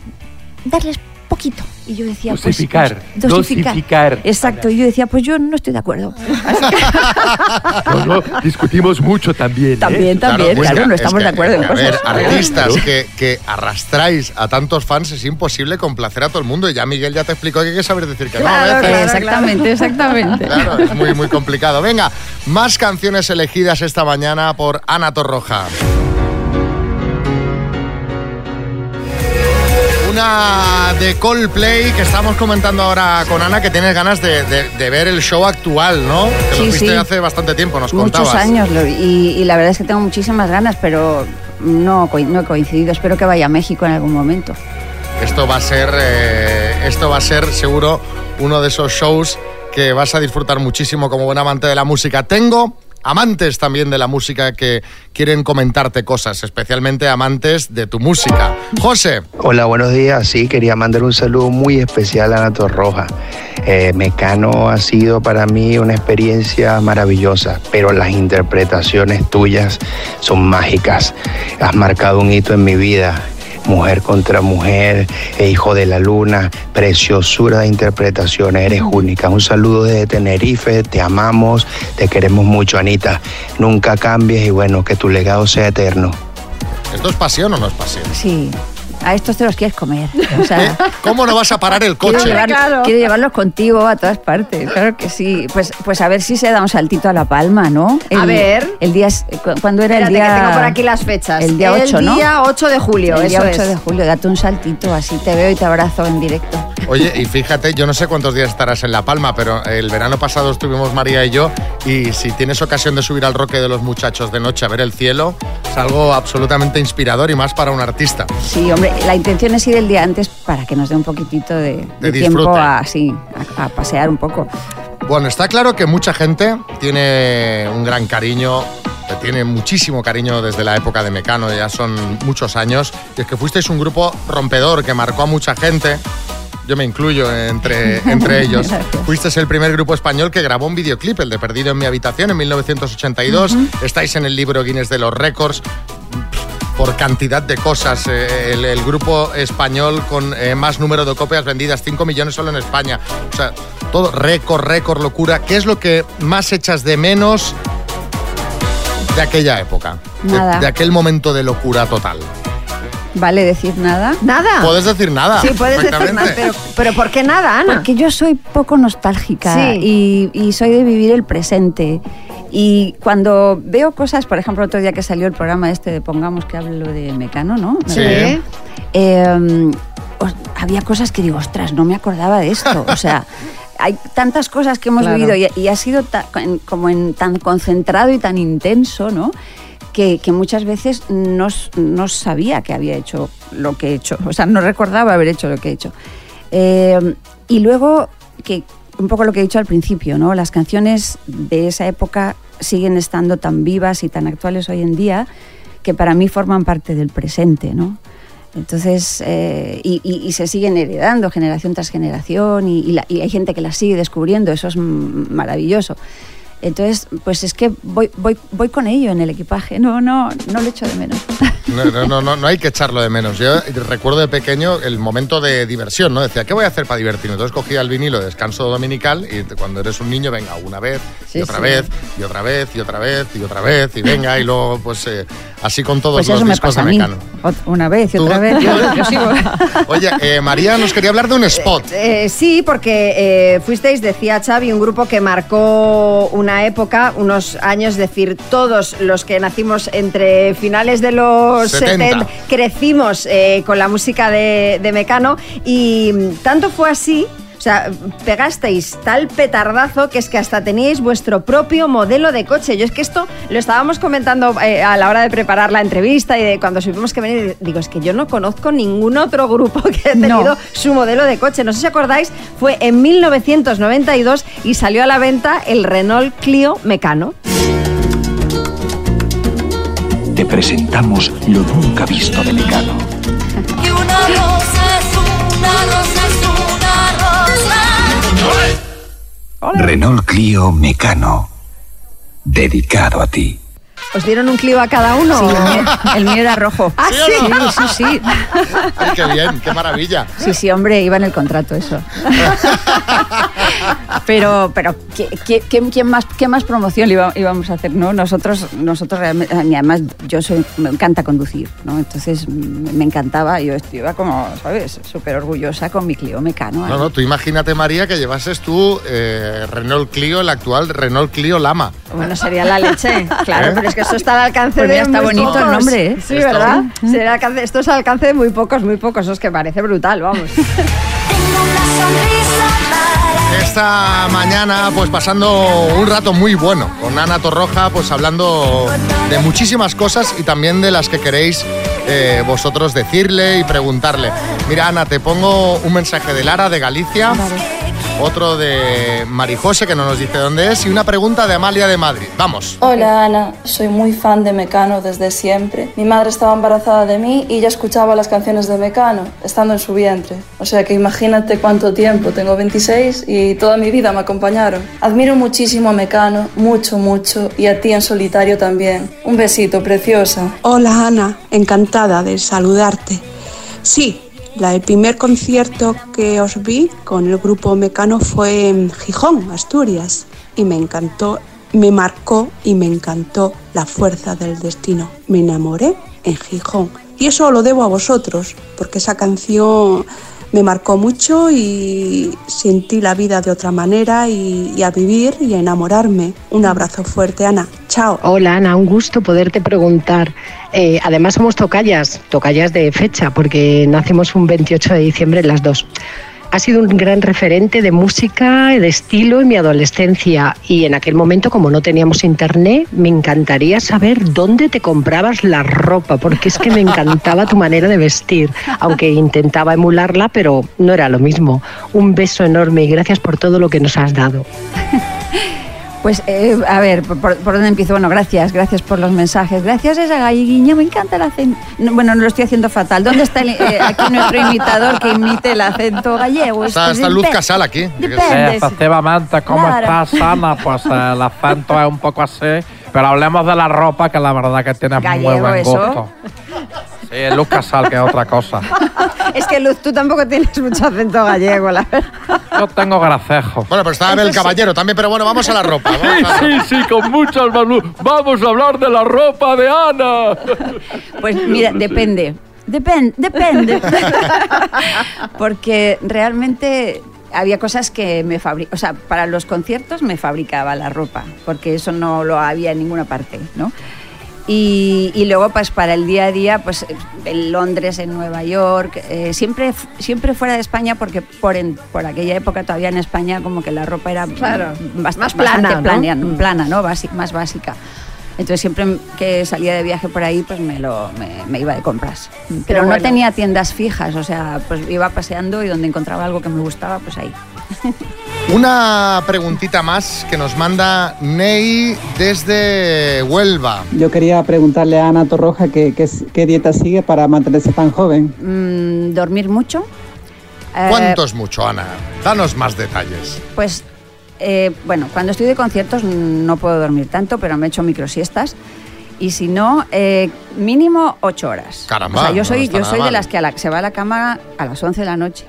Speaker 30: darles poquito. Y yo decía, pues,
Speaker 31: Dosificar,
Speaker 30: pues,
Speaker 31: dosificar,
Speaker 30: Exacto, y yo decía, pues yo no estoy de acuerdo. <laughs>
Speaker 31: No, no, discutimos mucho también. ¿eh?
Speaker 30: También, también,
Speaker 3: es
Speaker 30: claro,
Speaker 3: que-
Speaker 30: no
Speaker 3: es
Speaker 30: estamos
Speaker 3: que,
Speaker 30: de acuerdo en
Speaker 3: A ver,
Speaker 30: cosas. <laughs>
Speaker 3: artistas que, que arrastráis a tantos fans es imposible complacer a todo el mundo. Y ya Miguel ya te explicó que hay que saber decir que no.
Speaker 30: Claro, claro, exactamente, exactamente.
Speaker 3: Claro, es muy, muy complicado. Venga, más canciones elegidas esta mañana por Ana Torroja. Una de Coldplay que estamos comentando ahora con Ana, que tienes ganas de, de- de ver el show actual, ¿no? Que lo viste
Speaker 30: sí.
Speaker 3: hace bastante tiempo, nos
Speaker 30: Muchos
Speaker 3: contabas.
Speaker 30: años lo vi, y, y la verdad es que tengo muchísimas ganas, pero no, no he coincidido. Espero que vaya a México en algún momento.
Speaker 3: Esto va a ser, eh, esto va a ser seguro uno de esos shows que vas a disfrutar muchísimo como buen amante de la música. Tengo amantes también de la música que quieren comentarte cosas, especialmente amantes de tu música. José.
Speaker 32: Hola, buenos días. Sí, quería mandar un saludo muy especial a Ana Torroja. Eh, Mecano ha sido para mí una experiencia maravillosa, pero las interpretaciones tuyas son mágicas. Has marcado un hito en mi vida. Mujer contra mujer, e hijo de la luna, preciosura de interpretaciones, eres única. Un saludo desde Tenerife, te amamos, te queremos mucho, Anita. Nunca cambies y bueno, que tu legado sea eterno.
Speaker 3: ¿Esto es pasión o no es pasión?
Speaker 30: Sí. A estos te los quieres comer. O sea,
Speaker 3: ¿Eh? ¿Cómo no vas a parar el
Speaker 30: Quiero,
Speaker 3: coche?
Speaker 30: quiero llevarlos contigo a todas partes, claro que sí. Pues, pues a ver si se da un saltito a La Palma, ¿no?
Speaker 5: A ver.
Speaker 30: El día, ¿cuándo era
Speaker 5: Espérate,
Speaker 30: el día?
Speaker 5: que tengo por aquí las fechas.
Speaker 30: El día 8,
Speaker 5: El
Speaker 30: ¿no?
Speaker 5: día 8 de julio,
Speaker 30: El día
Speaker 5: eso
Speaker 30: 8
Speaker 5: es.
Speaker 30: de julio, date un saltito, así te veo y te abrazo en directo.
Speaker 3: Oye, y fíjate, yo no sé cuántos días estarás en La Palma, pero el verano pasado estuvimos María y yo, y si tienes ocasión de subir al Roque de los Muchachos de noche a ver el cielo, es algo absolutamente inspirador y más para un artista.
Speaker 30: Sí, hombre, la intención es ir el día antes para que nos dé un poquitito de, de tiempo a, sí, a, a pasear un poco.
Speaker 3: Bueno, está claro que mucha gente tiene un gran cariño, te tiene muchísimo cariño desde la época de Mecano, ya son muchos años, y es que fuisteis un grupo rompedor que marcó a mucha gente. Yo me incluyo entre, entre <laughs> ellos. Fuisteis el primer grupo español que grabó un videoclip, el de Perdido en mi habitación, en 1982. Estáis en el libro Guinness de los récords por cantidad de cosas. Eh, El, el grupo español con eh, más número de copias vendidas, 5 millones solo en España. O sea, todo récord, récord, locura. ¿Qué es lo que más echas de menos de aquella época? De-
Speaker 30: Nada.
Speaker 3: De, aquel momento de locura total.
Speaker 30: ¿Vale decir nada?
Speaker 5: Nada.
Speaker 3: Puedes decir nada.
Speaker 5: Sí, puedes decir nada, pero, pero ¿por qué nada, Ana?
Speaker 30: Porque yo soy poco nostálgica
Speaker 5: Sí.
Speaker 30: y, y soy de vivir el presente. Y cuando veo cosas, por ejemplo, otro día que salió el programa este de Pongamos que hablo de Mecano, ¿no?
Speaker 5: Sí.
Speaker 30: Eh, había cosas que digo, ostras, no me acordaba de esto. O sea, <laughs> hay tantas cosas que hemos
Speaker 5: Claro.
Speaker 30: vivido y, y ha sido ta- como en tan concentrado y tan intenso, ¿no? Que, que muchas veces no, no sabía que había hecho lo que he hecho. O sea, no recordaba haber hecho lo que he hecho. Eh, y luego, que un poco lo que he dicho al principio, ¿no? Las canciones de esa época siguen estando tan vivas y tan actuales hoy en día que para mí forman parte del presente, ¿no? Entonces, eh, y, se siguen heredando generación tras generación y, la- y hay gente que las sigue descubriendo, eso es maravilloso. Entonces, pues es que voy, voy, voy con ello en el equipaje, no, no, no lo echo de menos.
Speaker 3: No, no, no, no, no hay que echarlo de menos. Yo recuerdo de pequeño el momento de diversión, ¿no? Decía, ¿qué voy a hacer para divertirme? Entonces cogía el vinilo de descanso dominical y cuando eres un niño, venga, una vez,
Speaker 30: Sí,
Speaker 3: y otra
Speaker 30: sí.
Speaker 3: vez, y otra vez, y otra vez, y otra vez, y venga, y luego, pues así así con todos
Speaker 30: Pues
Speaker 3: los
Speaker 30: eso me
Speaker 3: discos
Speaker 30: pasa
Speaker 3: de. Mecano.
Speaker 30: Una vez y
Speaker 3: ¿Tú?
Speaker 30: otra vez, yo, yo <laughs> sigo.
Speaker 3: Oye, eh, María nos quería hablar de un spot.
Speaker 5: Eh, sí, porque eh, fuisteis, decía Xavi, un grupo que marcó una época, unos años, es decir, todos los que nacimos entre finales de los
Speaker 33: 70.
Speaker 5: 70, crecimos eh, con la música de, de Mecano y mm, tanto fue así. O sea, pegasteis tal petardazo que es que hasta teníais vuestro propio modelo de coche. Yo es que esto lo estábamos comentando eh, a la hora de preparar la entrevista y de cuando supimos que venir. Digo, es que yo no conozco ningún otro grupo <laughs> que haya tenido
Speaker 30: No.
Speaker 5: su modelo de coche. No sé si acordáis, fue en 1992 y salió a la venta el Renault Clio Mecano.
Speaker 34: Te presentamos lo nunca visto de Mecano. Renault Clio Mecano. Dedicado a ti.
Speaker 5: ¿Os dieron un Clio a cada uno?
Speaker 30: Sí, el mío, el mío era rojo.
Speaker 5: ¿Ah,
Speaker 30: sí,
Speaker 5: sí?
Speaker 30: sí, sí.
Speaker 3: Ay, qué bien, qué maravilla.
Speaker 30: Sí, sí, hombre, iba en el contrato eso. pero, pero ¿qué, qué- qué- quién más, ¿qué más promoción iba- íbamos a hacer? ¿no? Nosotros, nosotros realmente, y además yo soy, me encanta conducir, ¿no? Entonces me me encantaba, yo iba como, ¿sabes? Súper orgullosa con mi Clio Mecano.
Speaker 3: No, no, tú imagínate, María, que llevases tú eh, Renault Clio, el actual Renault Clio Lama.
Speaker 5: Bueno, sería la leche. Claro,
Speaker 3: ¿Eh?
Speaker 5: pero es que esto está al alcance
Speaker 30: Pues
Speaker 5: de
Speaker 30: está
Speaker 5: muy
Speaker 30: bonito el
Speaker 5: pocos.
Speaker 30: nombre, ¿eh?
Speaker 5: Sí, ¿verdad? alcance- esto es al alcance de muy pocos, muy pocos. Eso es que parece brutal, vamos.
Speaker 3: Esta mañana, pues pasando un rato muy bueno con Ana Torroja, pues hablando de muchísimas cosas y también de las que queréis eh, vosotros decirle y preguntarle. Mira, Ana, te pongo un mensaje de Lara de Galicia otro de Marijose, que no nos dice dónde es, y una pregunta de Amalia de Madrid. Vamos.
Speaker 35: Hola Ana, soy muy fan de Mecano desde siempre. Mi madre estaba embarazada de mí y ya escuchaba las canciones de Mecano, estando en su vientre. O sea que imagínate cuánto tiempo, tengo 26 y toda mi vida me acompañaron. Admiro muchísimo a Mecano, mucho, mucho, y a ti en solitario también. Un besito, preciosa.
Speaker 33: Hola Ana, encantada de saludarte. Sí, el primer concierto que os vi con el grupo Mecano fue en Gijón, Asturias, y me encantó, me marcó y me encantó la fuerza del destino. Me enamoré en Gijón. Y eso lo debo a vosotros, porque esa canción me marcó mucho y sentí la vida de otra manera y, a vivir y a enamorarme. Un abrazo fuerte, Ana. Chao.
Speaker 36: Hola Ana, un gusto poderte preguntar. Eh, además somos tocallas, tocallas de fecha, porque nacemos un 28 de diciembre las dos. Ha sido un gran referente de música, de estilo en mi adolescencia y en aquel momento como no teníamos internet me encantaría saber dónde te comprabas la ropa porque es que me encantaba tu manera de vestir, aunque intentaba emularla pero no era lo mismo. Un beso enorme y gracias por todo lo que nos has dado.
Speaker 30: Pues, eh, a ver, ¿por, por, por dónde empiezo? Bueno, gracias, gracias por los mensajes. Gracias a esa galleguiña, me encanta el acento. No, bueno, no lo estoy haciendo fatal. ¿Dónde está el, eh, aquí nuestro imitador que imite el acento gallego?
Speaker 3: Está,
Speaker 30: Esto
Speaker 3: está Luz Casal aquí.
Speaker 30: Depende.
Speaker 37: efectivamente, ¿cómo
Speaker 30: Claro.
Speaker 37: estás, Ana? Pues eh, el acento es un poco así. Pero hablemos de la ropa, que la verdad que tienes muy buen
Speaker 30: eso.
Speaker 37: Sí, es Luz Casal, que es otra cosa. <laughs>
Speaker 5: Es que Luz, tú tampoco tienes mucho acento gallego, la verdad.
Speaker 37: Yo tengo gracejo.
Speaker 3: Bueno, pero estaba el caballero también, pero bueno, vamos a la ropa. a la
Speaker 38: Sí, sí, con muchas manos. Vamos a hablar de la ropa de Ana.
Speaker 30: Pues mira, depende. Depende, depende. <laughs> Porque realmente había cosas que me fabricaba, o sea, para los conciertos me fabricaba la ropa, porque eso no lo había en ninguna parte, ¿no? Y, y luego, pues para el día a día, pues en Londres, en Nueva York, eh, siempre, siempre fuera de España, porque por, en- por aquella época todavía en España como que la ropa era
Speaker 5: Claro,
Speaker 30: bast-
Speaker 5: más
Speaker 30: bastante
Speaker 5: plana, ¿no?
Speaker 30: plana,
Speaker 5: Mm.
Speaker 30: plana, ¿no? Basi- más básica. Entonces siempre que salía de viaje por ahí, pues me, lo, me, me iba de compras. Pero no
Speaker 5: bueno.
Speaker 30: tenía tiendas fijas, o sea, pues iba paseando y donde encontraba algo que me gustaba, pues ahí.
Speaker 3: Una preguntita más que nos manda Ney desde Huelva.
Speaker 39: Yo quería preguntarle a Ana Torroja qué, qué, qué dieta sigue para mantenerse tan joven.
Speaker 30: Mm, dormir mucho. Eh,
Speaker 3: ¿Cuánto es mucho, Ana? Danos más detalles.
Speaker 30: Pues, eh, bueno, cuando estoy de conciertos no puedo dormir tanto, pero me echo microsiestas. Y si no, eh, mínimo ocho horas.
Speaker 3: Caramba,
Speaker 30: O sea, yo soy, yo soy de las que a la- se va a la cama a las 11 de la noche.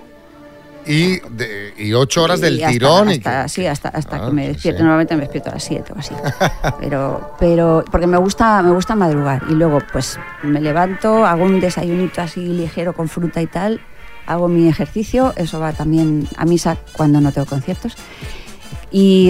Speaker 3: Y, de- y ocho horas del
Speaker 30: hasta-
Speaker 3: tirón. y
Speaker 30: sí, hasta, hasta
Speaker 3: Ah,
Speaker 30: que me despierto.
Speaker 3: sí.
Speaker 30: Normalmente me despierto a las 7 o así. <laughs> Pero, pero porque me gusta, me gusta madrugar. Y luego, pues, me levanto, hago un desayunito así ligero con fruta y tal, hago mi ejercicio, eso va también a misa cuando no tengo conciertos. Y,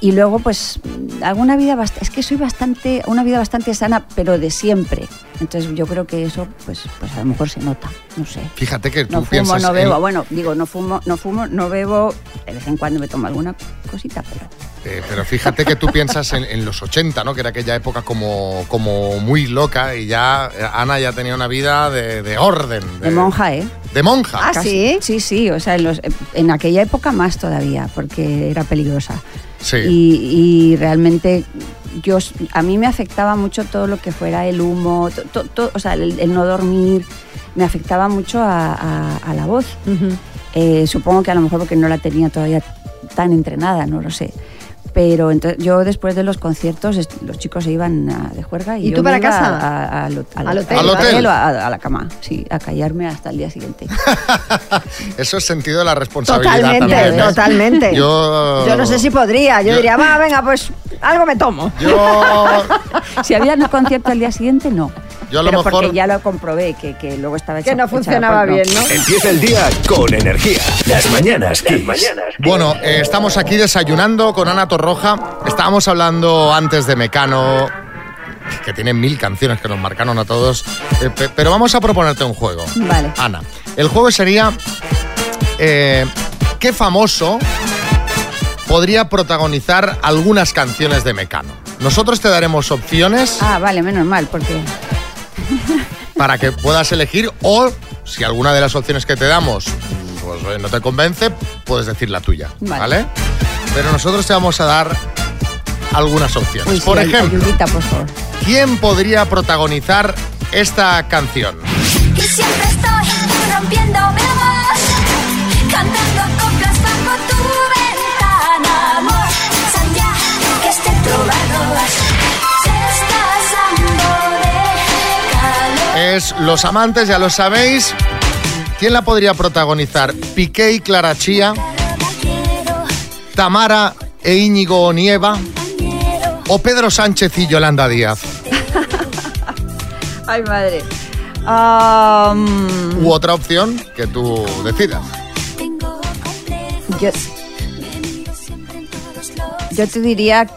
Speaker 30: y luego, pues, hago una vida bastante, es que soy bastante, una vida bastante sana, pero de siempre. Entonces yo creo que eso, pues, pues a lo mejor se nota, no sé.
Speaker 3: Fíjate que tú
Speaker 30: No fumo,
Speaker 3: piensas.
Speaker 30: no
Speaker 3: en-
Speaker 30: bebo. Bueno, digo, no fumo, no fumo, no bebo. De vez en cuando me tomo alguna cosita, pero.
Speaker 3: eh, pero fíjate que tú piensas en, en los 80, ¿no? Que era aquella época como, como muy loca y ya eh, Ana ya tenía una vida de, de orden.
Speaker 30: De monja, ¿eh?
Speaker 3: De monja.
Speaker 30: Casi- Sí, sí, o sea, en, los- en aquella época más todavía, porque era peligrosa.
Speaker 3: Sí.
Speaker 30: Y, y realmente yo, a mí me afectaba mucho todo lo que fuera el humo, to- to- to- o sea, el, el no dormir, me afectaba mucho a, a- a la voz. Eh, supongo que a lo mejor porque no la tenía todavía tan entrenada, no lo sé. Pero yo después de los conciertos los chicos se iban a- de juerga y,
Speaker 5: ¿Y
Speaker 30: yo
Speaker 5: tú
Speaker 30: me
Speaker 5: para
Speaker 30: iba
Speaker 5: casa?
Speaker 30: a- a- al, al-
Speaker 5: ¿Al hotel?
Speaker 3: ¿Al hotel?
Speaker 30: o a, a la cama, sí, a callarme hasta el día siguiente. <laughs>
Speaker 3: Eso es sentido de la responsabilidad.
Speaker 5: Totalmente,
Speaker 3: también, ¿eh?
Speaker 5: totalmente.
Speaker 3: Yo,
Speaker 5: Yo no sé si podría. Yo,
Speaker 3: Yo-
Speaker 5: diría, va, venga, pues algo me tomo.
Speaker 3: Yo, <laughs>
Speaker 30: si había un concierto al día siguiente, no.
Speaker 3: Yo a lo
Speaker 30: Pero
Speaker 3: mejor-
Speaker 30: porque ya lo comprobé, que, que luego estaba
Speaker 5: Que
Speaker 30: hecha-
Speaker 5: no funcionaba bien, ¿no?
Speaker 29: Empieza el día con energía. Las mañanas Kiss.
Speaker 3: Bueno, eh, estamos aquí desayunando con Ana Torroja. Estábamos hablando antes de Mecano, que tiene mil canciones que nos marcaron a todos. Eh, pe- pero vamos a proponerte un juego.
Speaker 30: Vale.
Speaker 3: Ana, el juego sería eh, ¿qué famoso podría protagonizar algunas canciones de Mecano? Nosotros te daremos opciones
Speaker 30: Ah, vale, menos mal, porque
Speaker 3: para que puedas elegir o si alguna de las opciones que te damos pues, no te convence, puedes decir la tuya,
Speaker 30: Vale.
Speaker 3: ¿vale? Pero nosotros te vamos a dar algunas opciones.
Speaker 30: Uy,
Speaker 3: por ejemplo,
Speaker 30: ayudita, por favor.
Speaker 3: ¿quién podría protagonizar esta canción?
Speaker 1: Y siempre estoy rompiendo
Speaker 3: Es Los Amantes, ya lo sabéis. ¿Quién la podría protagonizar? Piqué y Clara Chía, Tamara e Íñigo Onieva o Pedro Sánchez y Yolanda Díaz. <laughs>
Speaker 30: Ay, madre. Um,
Speaker 3: U otra opción que tú decidas.
Speaker 30: yo, yo te diría.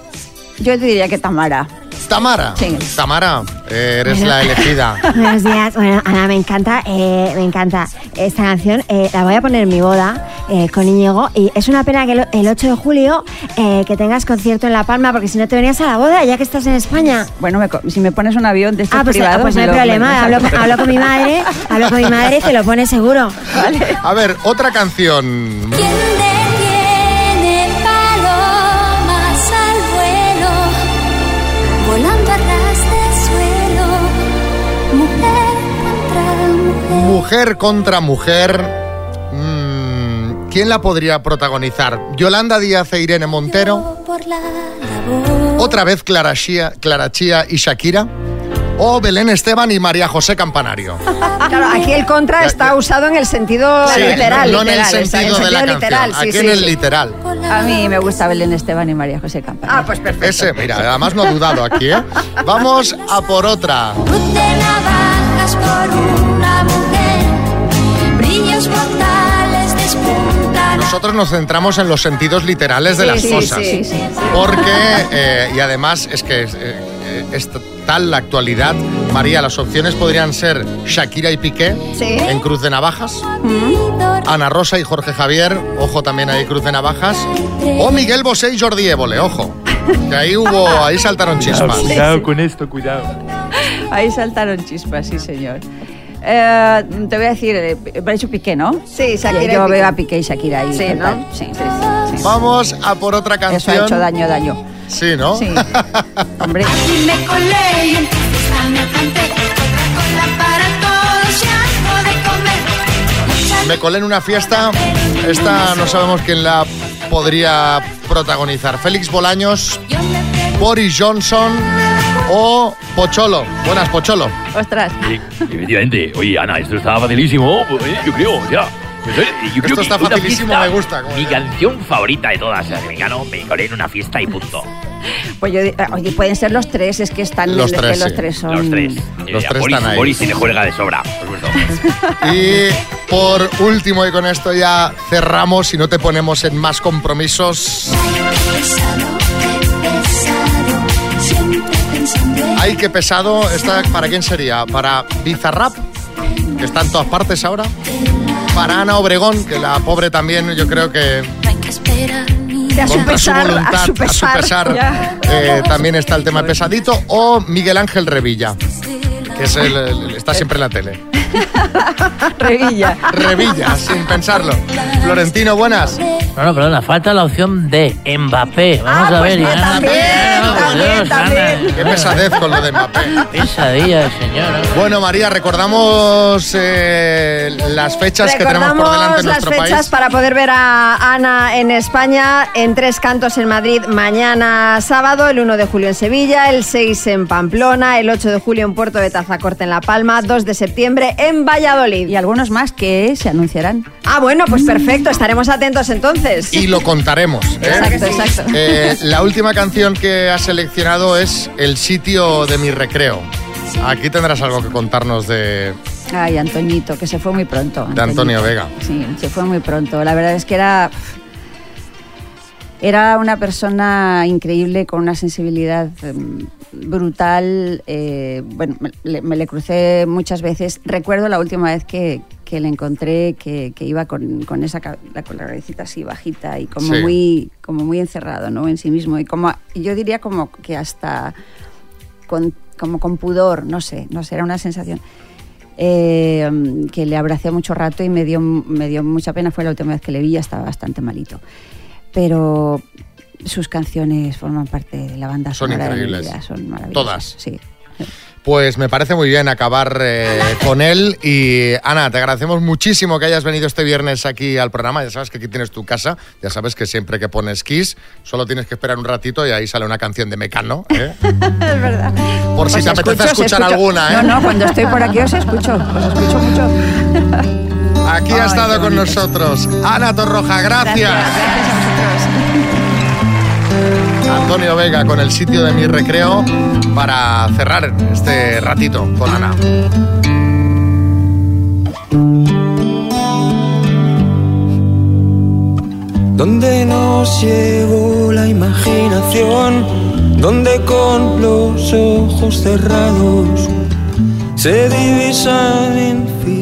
Speaker 30: Yo te diría que Tamara.
Speaker 3: Tamara.
Speaker 30: Sí.
Speaker 3: Tamara, eh, eres la elegida. <laughs>
Speaker 40: Buenos días, bueno, Ana, me encanta, eh, me encanta esta canción. eh, la voy a poner en mi boda eh, con Íñigo y es una pena que el, el 8 de julio eh, que tengas concierto en La Palma porque si no te venías a la boda ya que estás en España.
Speaker 30: Bueno, me si me pones un avión de estos
Speaker 40: Ah, pues,
Speaker 30: privados,
Speaker 40: ah, pues no hay
Speaker 30: lo-
Speaker 40: problema,
Speaker 30: lo
Speaker 40: hablo, hablo con mi madre, hablo con mi madre y te lo pone seguro. <laughs>
Speaker 3: A ver, otra canción.
Speaker 1: Mujer. Contra mujer.
Speaker 3: Mm, ¿Quién la podría protagonizar? ¿Yolanda Díaz e Irene Montero? ¿Otra vez Clara Chía, Clara Chía y Shakira? ¿O Belén Esteban y María José Campanario?
Speaker 5: Claro, aquí el contra está usado en el sentido
Speaker 3: Sí,
Speaker 5: literal.
Speaker 3: no, no en el sentido de la canción,
Speaker 5: literal, sí,
Speaker 3: aquí
Speaker 5: sí,
Speaker 3: en el literal.
Speaker 30: A mí me gusta Belén Esteban y María José Campana.
Speaker 5: Ah, pues perfecto.
Speaker 3: Ese, mira, además no he dudado aquí, ¿eh? Vamos a por otra.
Speaker 1: por una mujer,
Speaker 3: Nosotros nos centramos en los sentidos literales de
Speaker 1: Sí,
Speaker 3: las
Speaker 1: sí,
Speaker 3: cosas.
Speaker 1: sí, sí, sí.
Speaker 3: Porque, eh, y además es que es, eh, es tal la actualidad, María, las opciones podrían ser Shakira y Piqué
Speaker 5: Sí.
Speaker 3: en Cruz de Navajas, Ana Rosa y Jorge Javier, ojo también ahí Cruz de Navajas, o Miguel Bosé y Jordi Évole, ojo. Que ahí hubo, ahí saltaron chispas.
Speaker 31: Cuidado con esto, cuidado.
Speaker 30: Ahí saltaron chispas, sí, señor. Eh, te voy a decir, eh, dicho Piqué, ¿no?
Speaker 5: Sí, Shakira y
Speaker 30: Yo
Speaker 5: Piqué.
Speaker 30: veo a Piqué y Shakira ahí.
Speaker 5: Sí,
Speaker 30: ¿qué
Speaker 5: ¿no?
Speaker 30: tal? Sí, sí, sí.
Speaker 3: Vamos a por otra
Speaker 30: Eso ha
Speaker 3: canción.
Speaker 30: hecho daño, daño.
Speaker 3: Sí, ¿no?
Speaker 30: Sí. <laughs> Hombre.
Speaker 1: Y me colé y para todos, ya de comer.
Speaker 3: Me colé en una fiesta. Esta no sabemos quién la podría protagonizar. Félix Bolaños, Boris Johnson o Pocholo. Buenas, Pocholo.
Speaker 30: Ostras.
Speaker 38: Sí, efectivamente. Oye, Ana, esto está facilísimo. eh, Yo creo, ya. Pues, eh, yo creo
Speaker 3: Esto está facilísimo,
Speaker 38: fiesta-
Speaker 3: me gusta. como
Speaker 38: Mi canción favorita de todas, el mexicano, me colé en una fiesta y punto.
Speaker 30: Pues yo, eh, oye, pueden ser los tres, es que están
Speaker 3: Los
Speaker 30: que
Speaker 3: tres,
Speaker 30: los
Speaker 3: sí.
Speaker 30: tres son.
Speaker 38: Los tres.
Speaker 3: Los
Speaker 38: Eh,
Speaker 3: tres
Speaker 38: Boris,
Speaker 3: están ahí.
Speaker 38: Boris tiene juega de sobra, por supuesto. <laughs>
Speaker 3: Y por último, y con esto ya cerramos y no te ponemos en más compromisos. Ay, qué pesado. ¿Esta para quién sería? ¿Para Bizarrap? Que está en todas partes ahora. Para Ana Obregón, que la pobre también, yo creo que
Speaker 5: a su pesar,
Speaker 3: su voluntad,
Speaker 5: a su pesar.
Speaker 3: Eh, también está el tema pesadito. O Miguel Ángel Revilla, que es el- el- está siempre en la tele. <laughs>
Speaker 30: Revilla.
Speaker 3: Revilla, sin pensarlo. Florentino, buenas.
Speaker 7: No, no, perdona, falta la opción de Mbappé. Vamos
Speaker 5: Ah,
Speaker 7: a
Speaker 5: pues
Speaker 7: ver,
Speaker 5: no, también, también,
Speaker 7: Dios,
Speaker 5: también.
Speaker 3: Qué pesadez con lo de Mbappé.
Speaker 7: Pesadilla, señora.
Speaker 3: Bueno, María, recordamos eh, las fechas que tenemos por delante
Speaker 5: Recordamos
Speaker 3: en
Speaker 5: las
Speaker 3: nuestro
Speaker 5: fechas
Speaker 3: país.
Speaker 5: para poder ver a Ana en España en Tres Cantos en Madrid mañana sábado, el 1 de julio en Sevilla, el 6 en Pamplona, el 8 de julio en Puerto de Tazacorte en La Palma, 2 de septiembre en Valladolid.
Speaker 30: Y algunos más que se anunciarán.
Speaker 5: Ah, bueno, pues perfecto, estaremos atentos entonces.
Speaker 3: Y lo contaremos. ¿eh?
Speaker 5: Exacto, exacto.
Speaker 3: Eh, la última canción que has seleccionado es El sitio de mi recreo. Aquí tendrás algo que contarnos de,
Speaker 30: Ay, Antoñito, que se fue muy pronto.
Speaker 3: de Antonio Vega.
Speaker 30: Sí, se fue muy pronto. La verdad es que era. Era una persona increíble con una sensibilidad em, brutal. eh, bueno, me, le- me le crucé muchas veces. Recuerdo la última vez que, que le encontré que, que iba con, con esa con la cabecita así bajita y como
Speaker 3: Sí.
Speaker 30: muy como muy encerrado, ¿no? En sí mismo y como yo diría como que hasta con, como con pudor, no sé, no sé, era una sensación. eh, que le abracé mucho rato y me dio, me dio mucha pena. Fue la última vez que le vi, ya estaba bastante malito. Pero sus canciones forman parte de la banda
Speaker 3: Son
Speaker 30: sonora de mi
Speaker 3: increíbles.
Speaker 30: vida, son maravillosas.
Speaker 3: Todas.
Speaker 30: Sí.
Speaker 3: Pues me parece muy bien acabar eh, con él. Y Ana, te agradecemos muchísimo que hayas venido este viernes aquí al programa. Ya sabes que aquí tienes tu casa. Ya sabes que siempre que pones Kiss, solo tienes que esperar un ratito y ahí sale una canción de Mecano. ¿eh? <laughs>
Speaker 30: es verdad.
Speaker 3: Por si
Speaker 30: Os
Speaker 3: te apetece
Speaker 30: escucho, os
Speaker 3: escuchar alguna, ¿eh?
Speaker 30: No, no, cuando estoy por aquí os escucho, os escucho mucho.
Speaker 3: Aquí ha estado con nosotros Ana Torroja. Gracias. Antonio Vega con el sitio de mi recreo para cerrar este ratito con Ana.
Speaker 41: donde nos llevó la imaginación, donde con los ojos cerrados se divisan infinitos campos.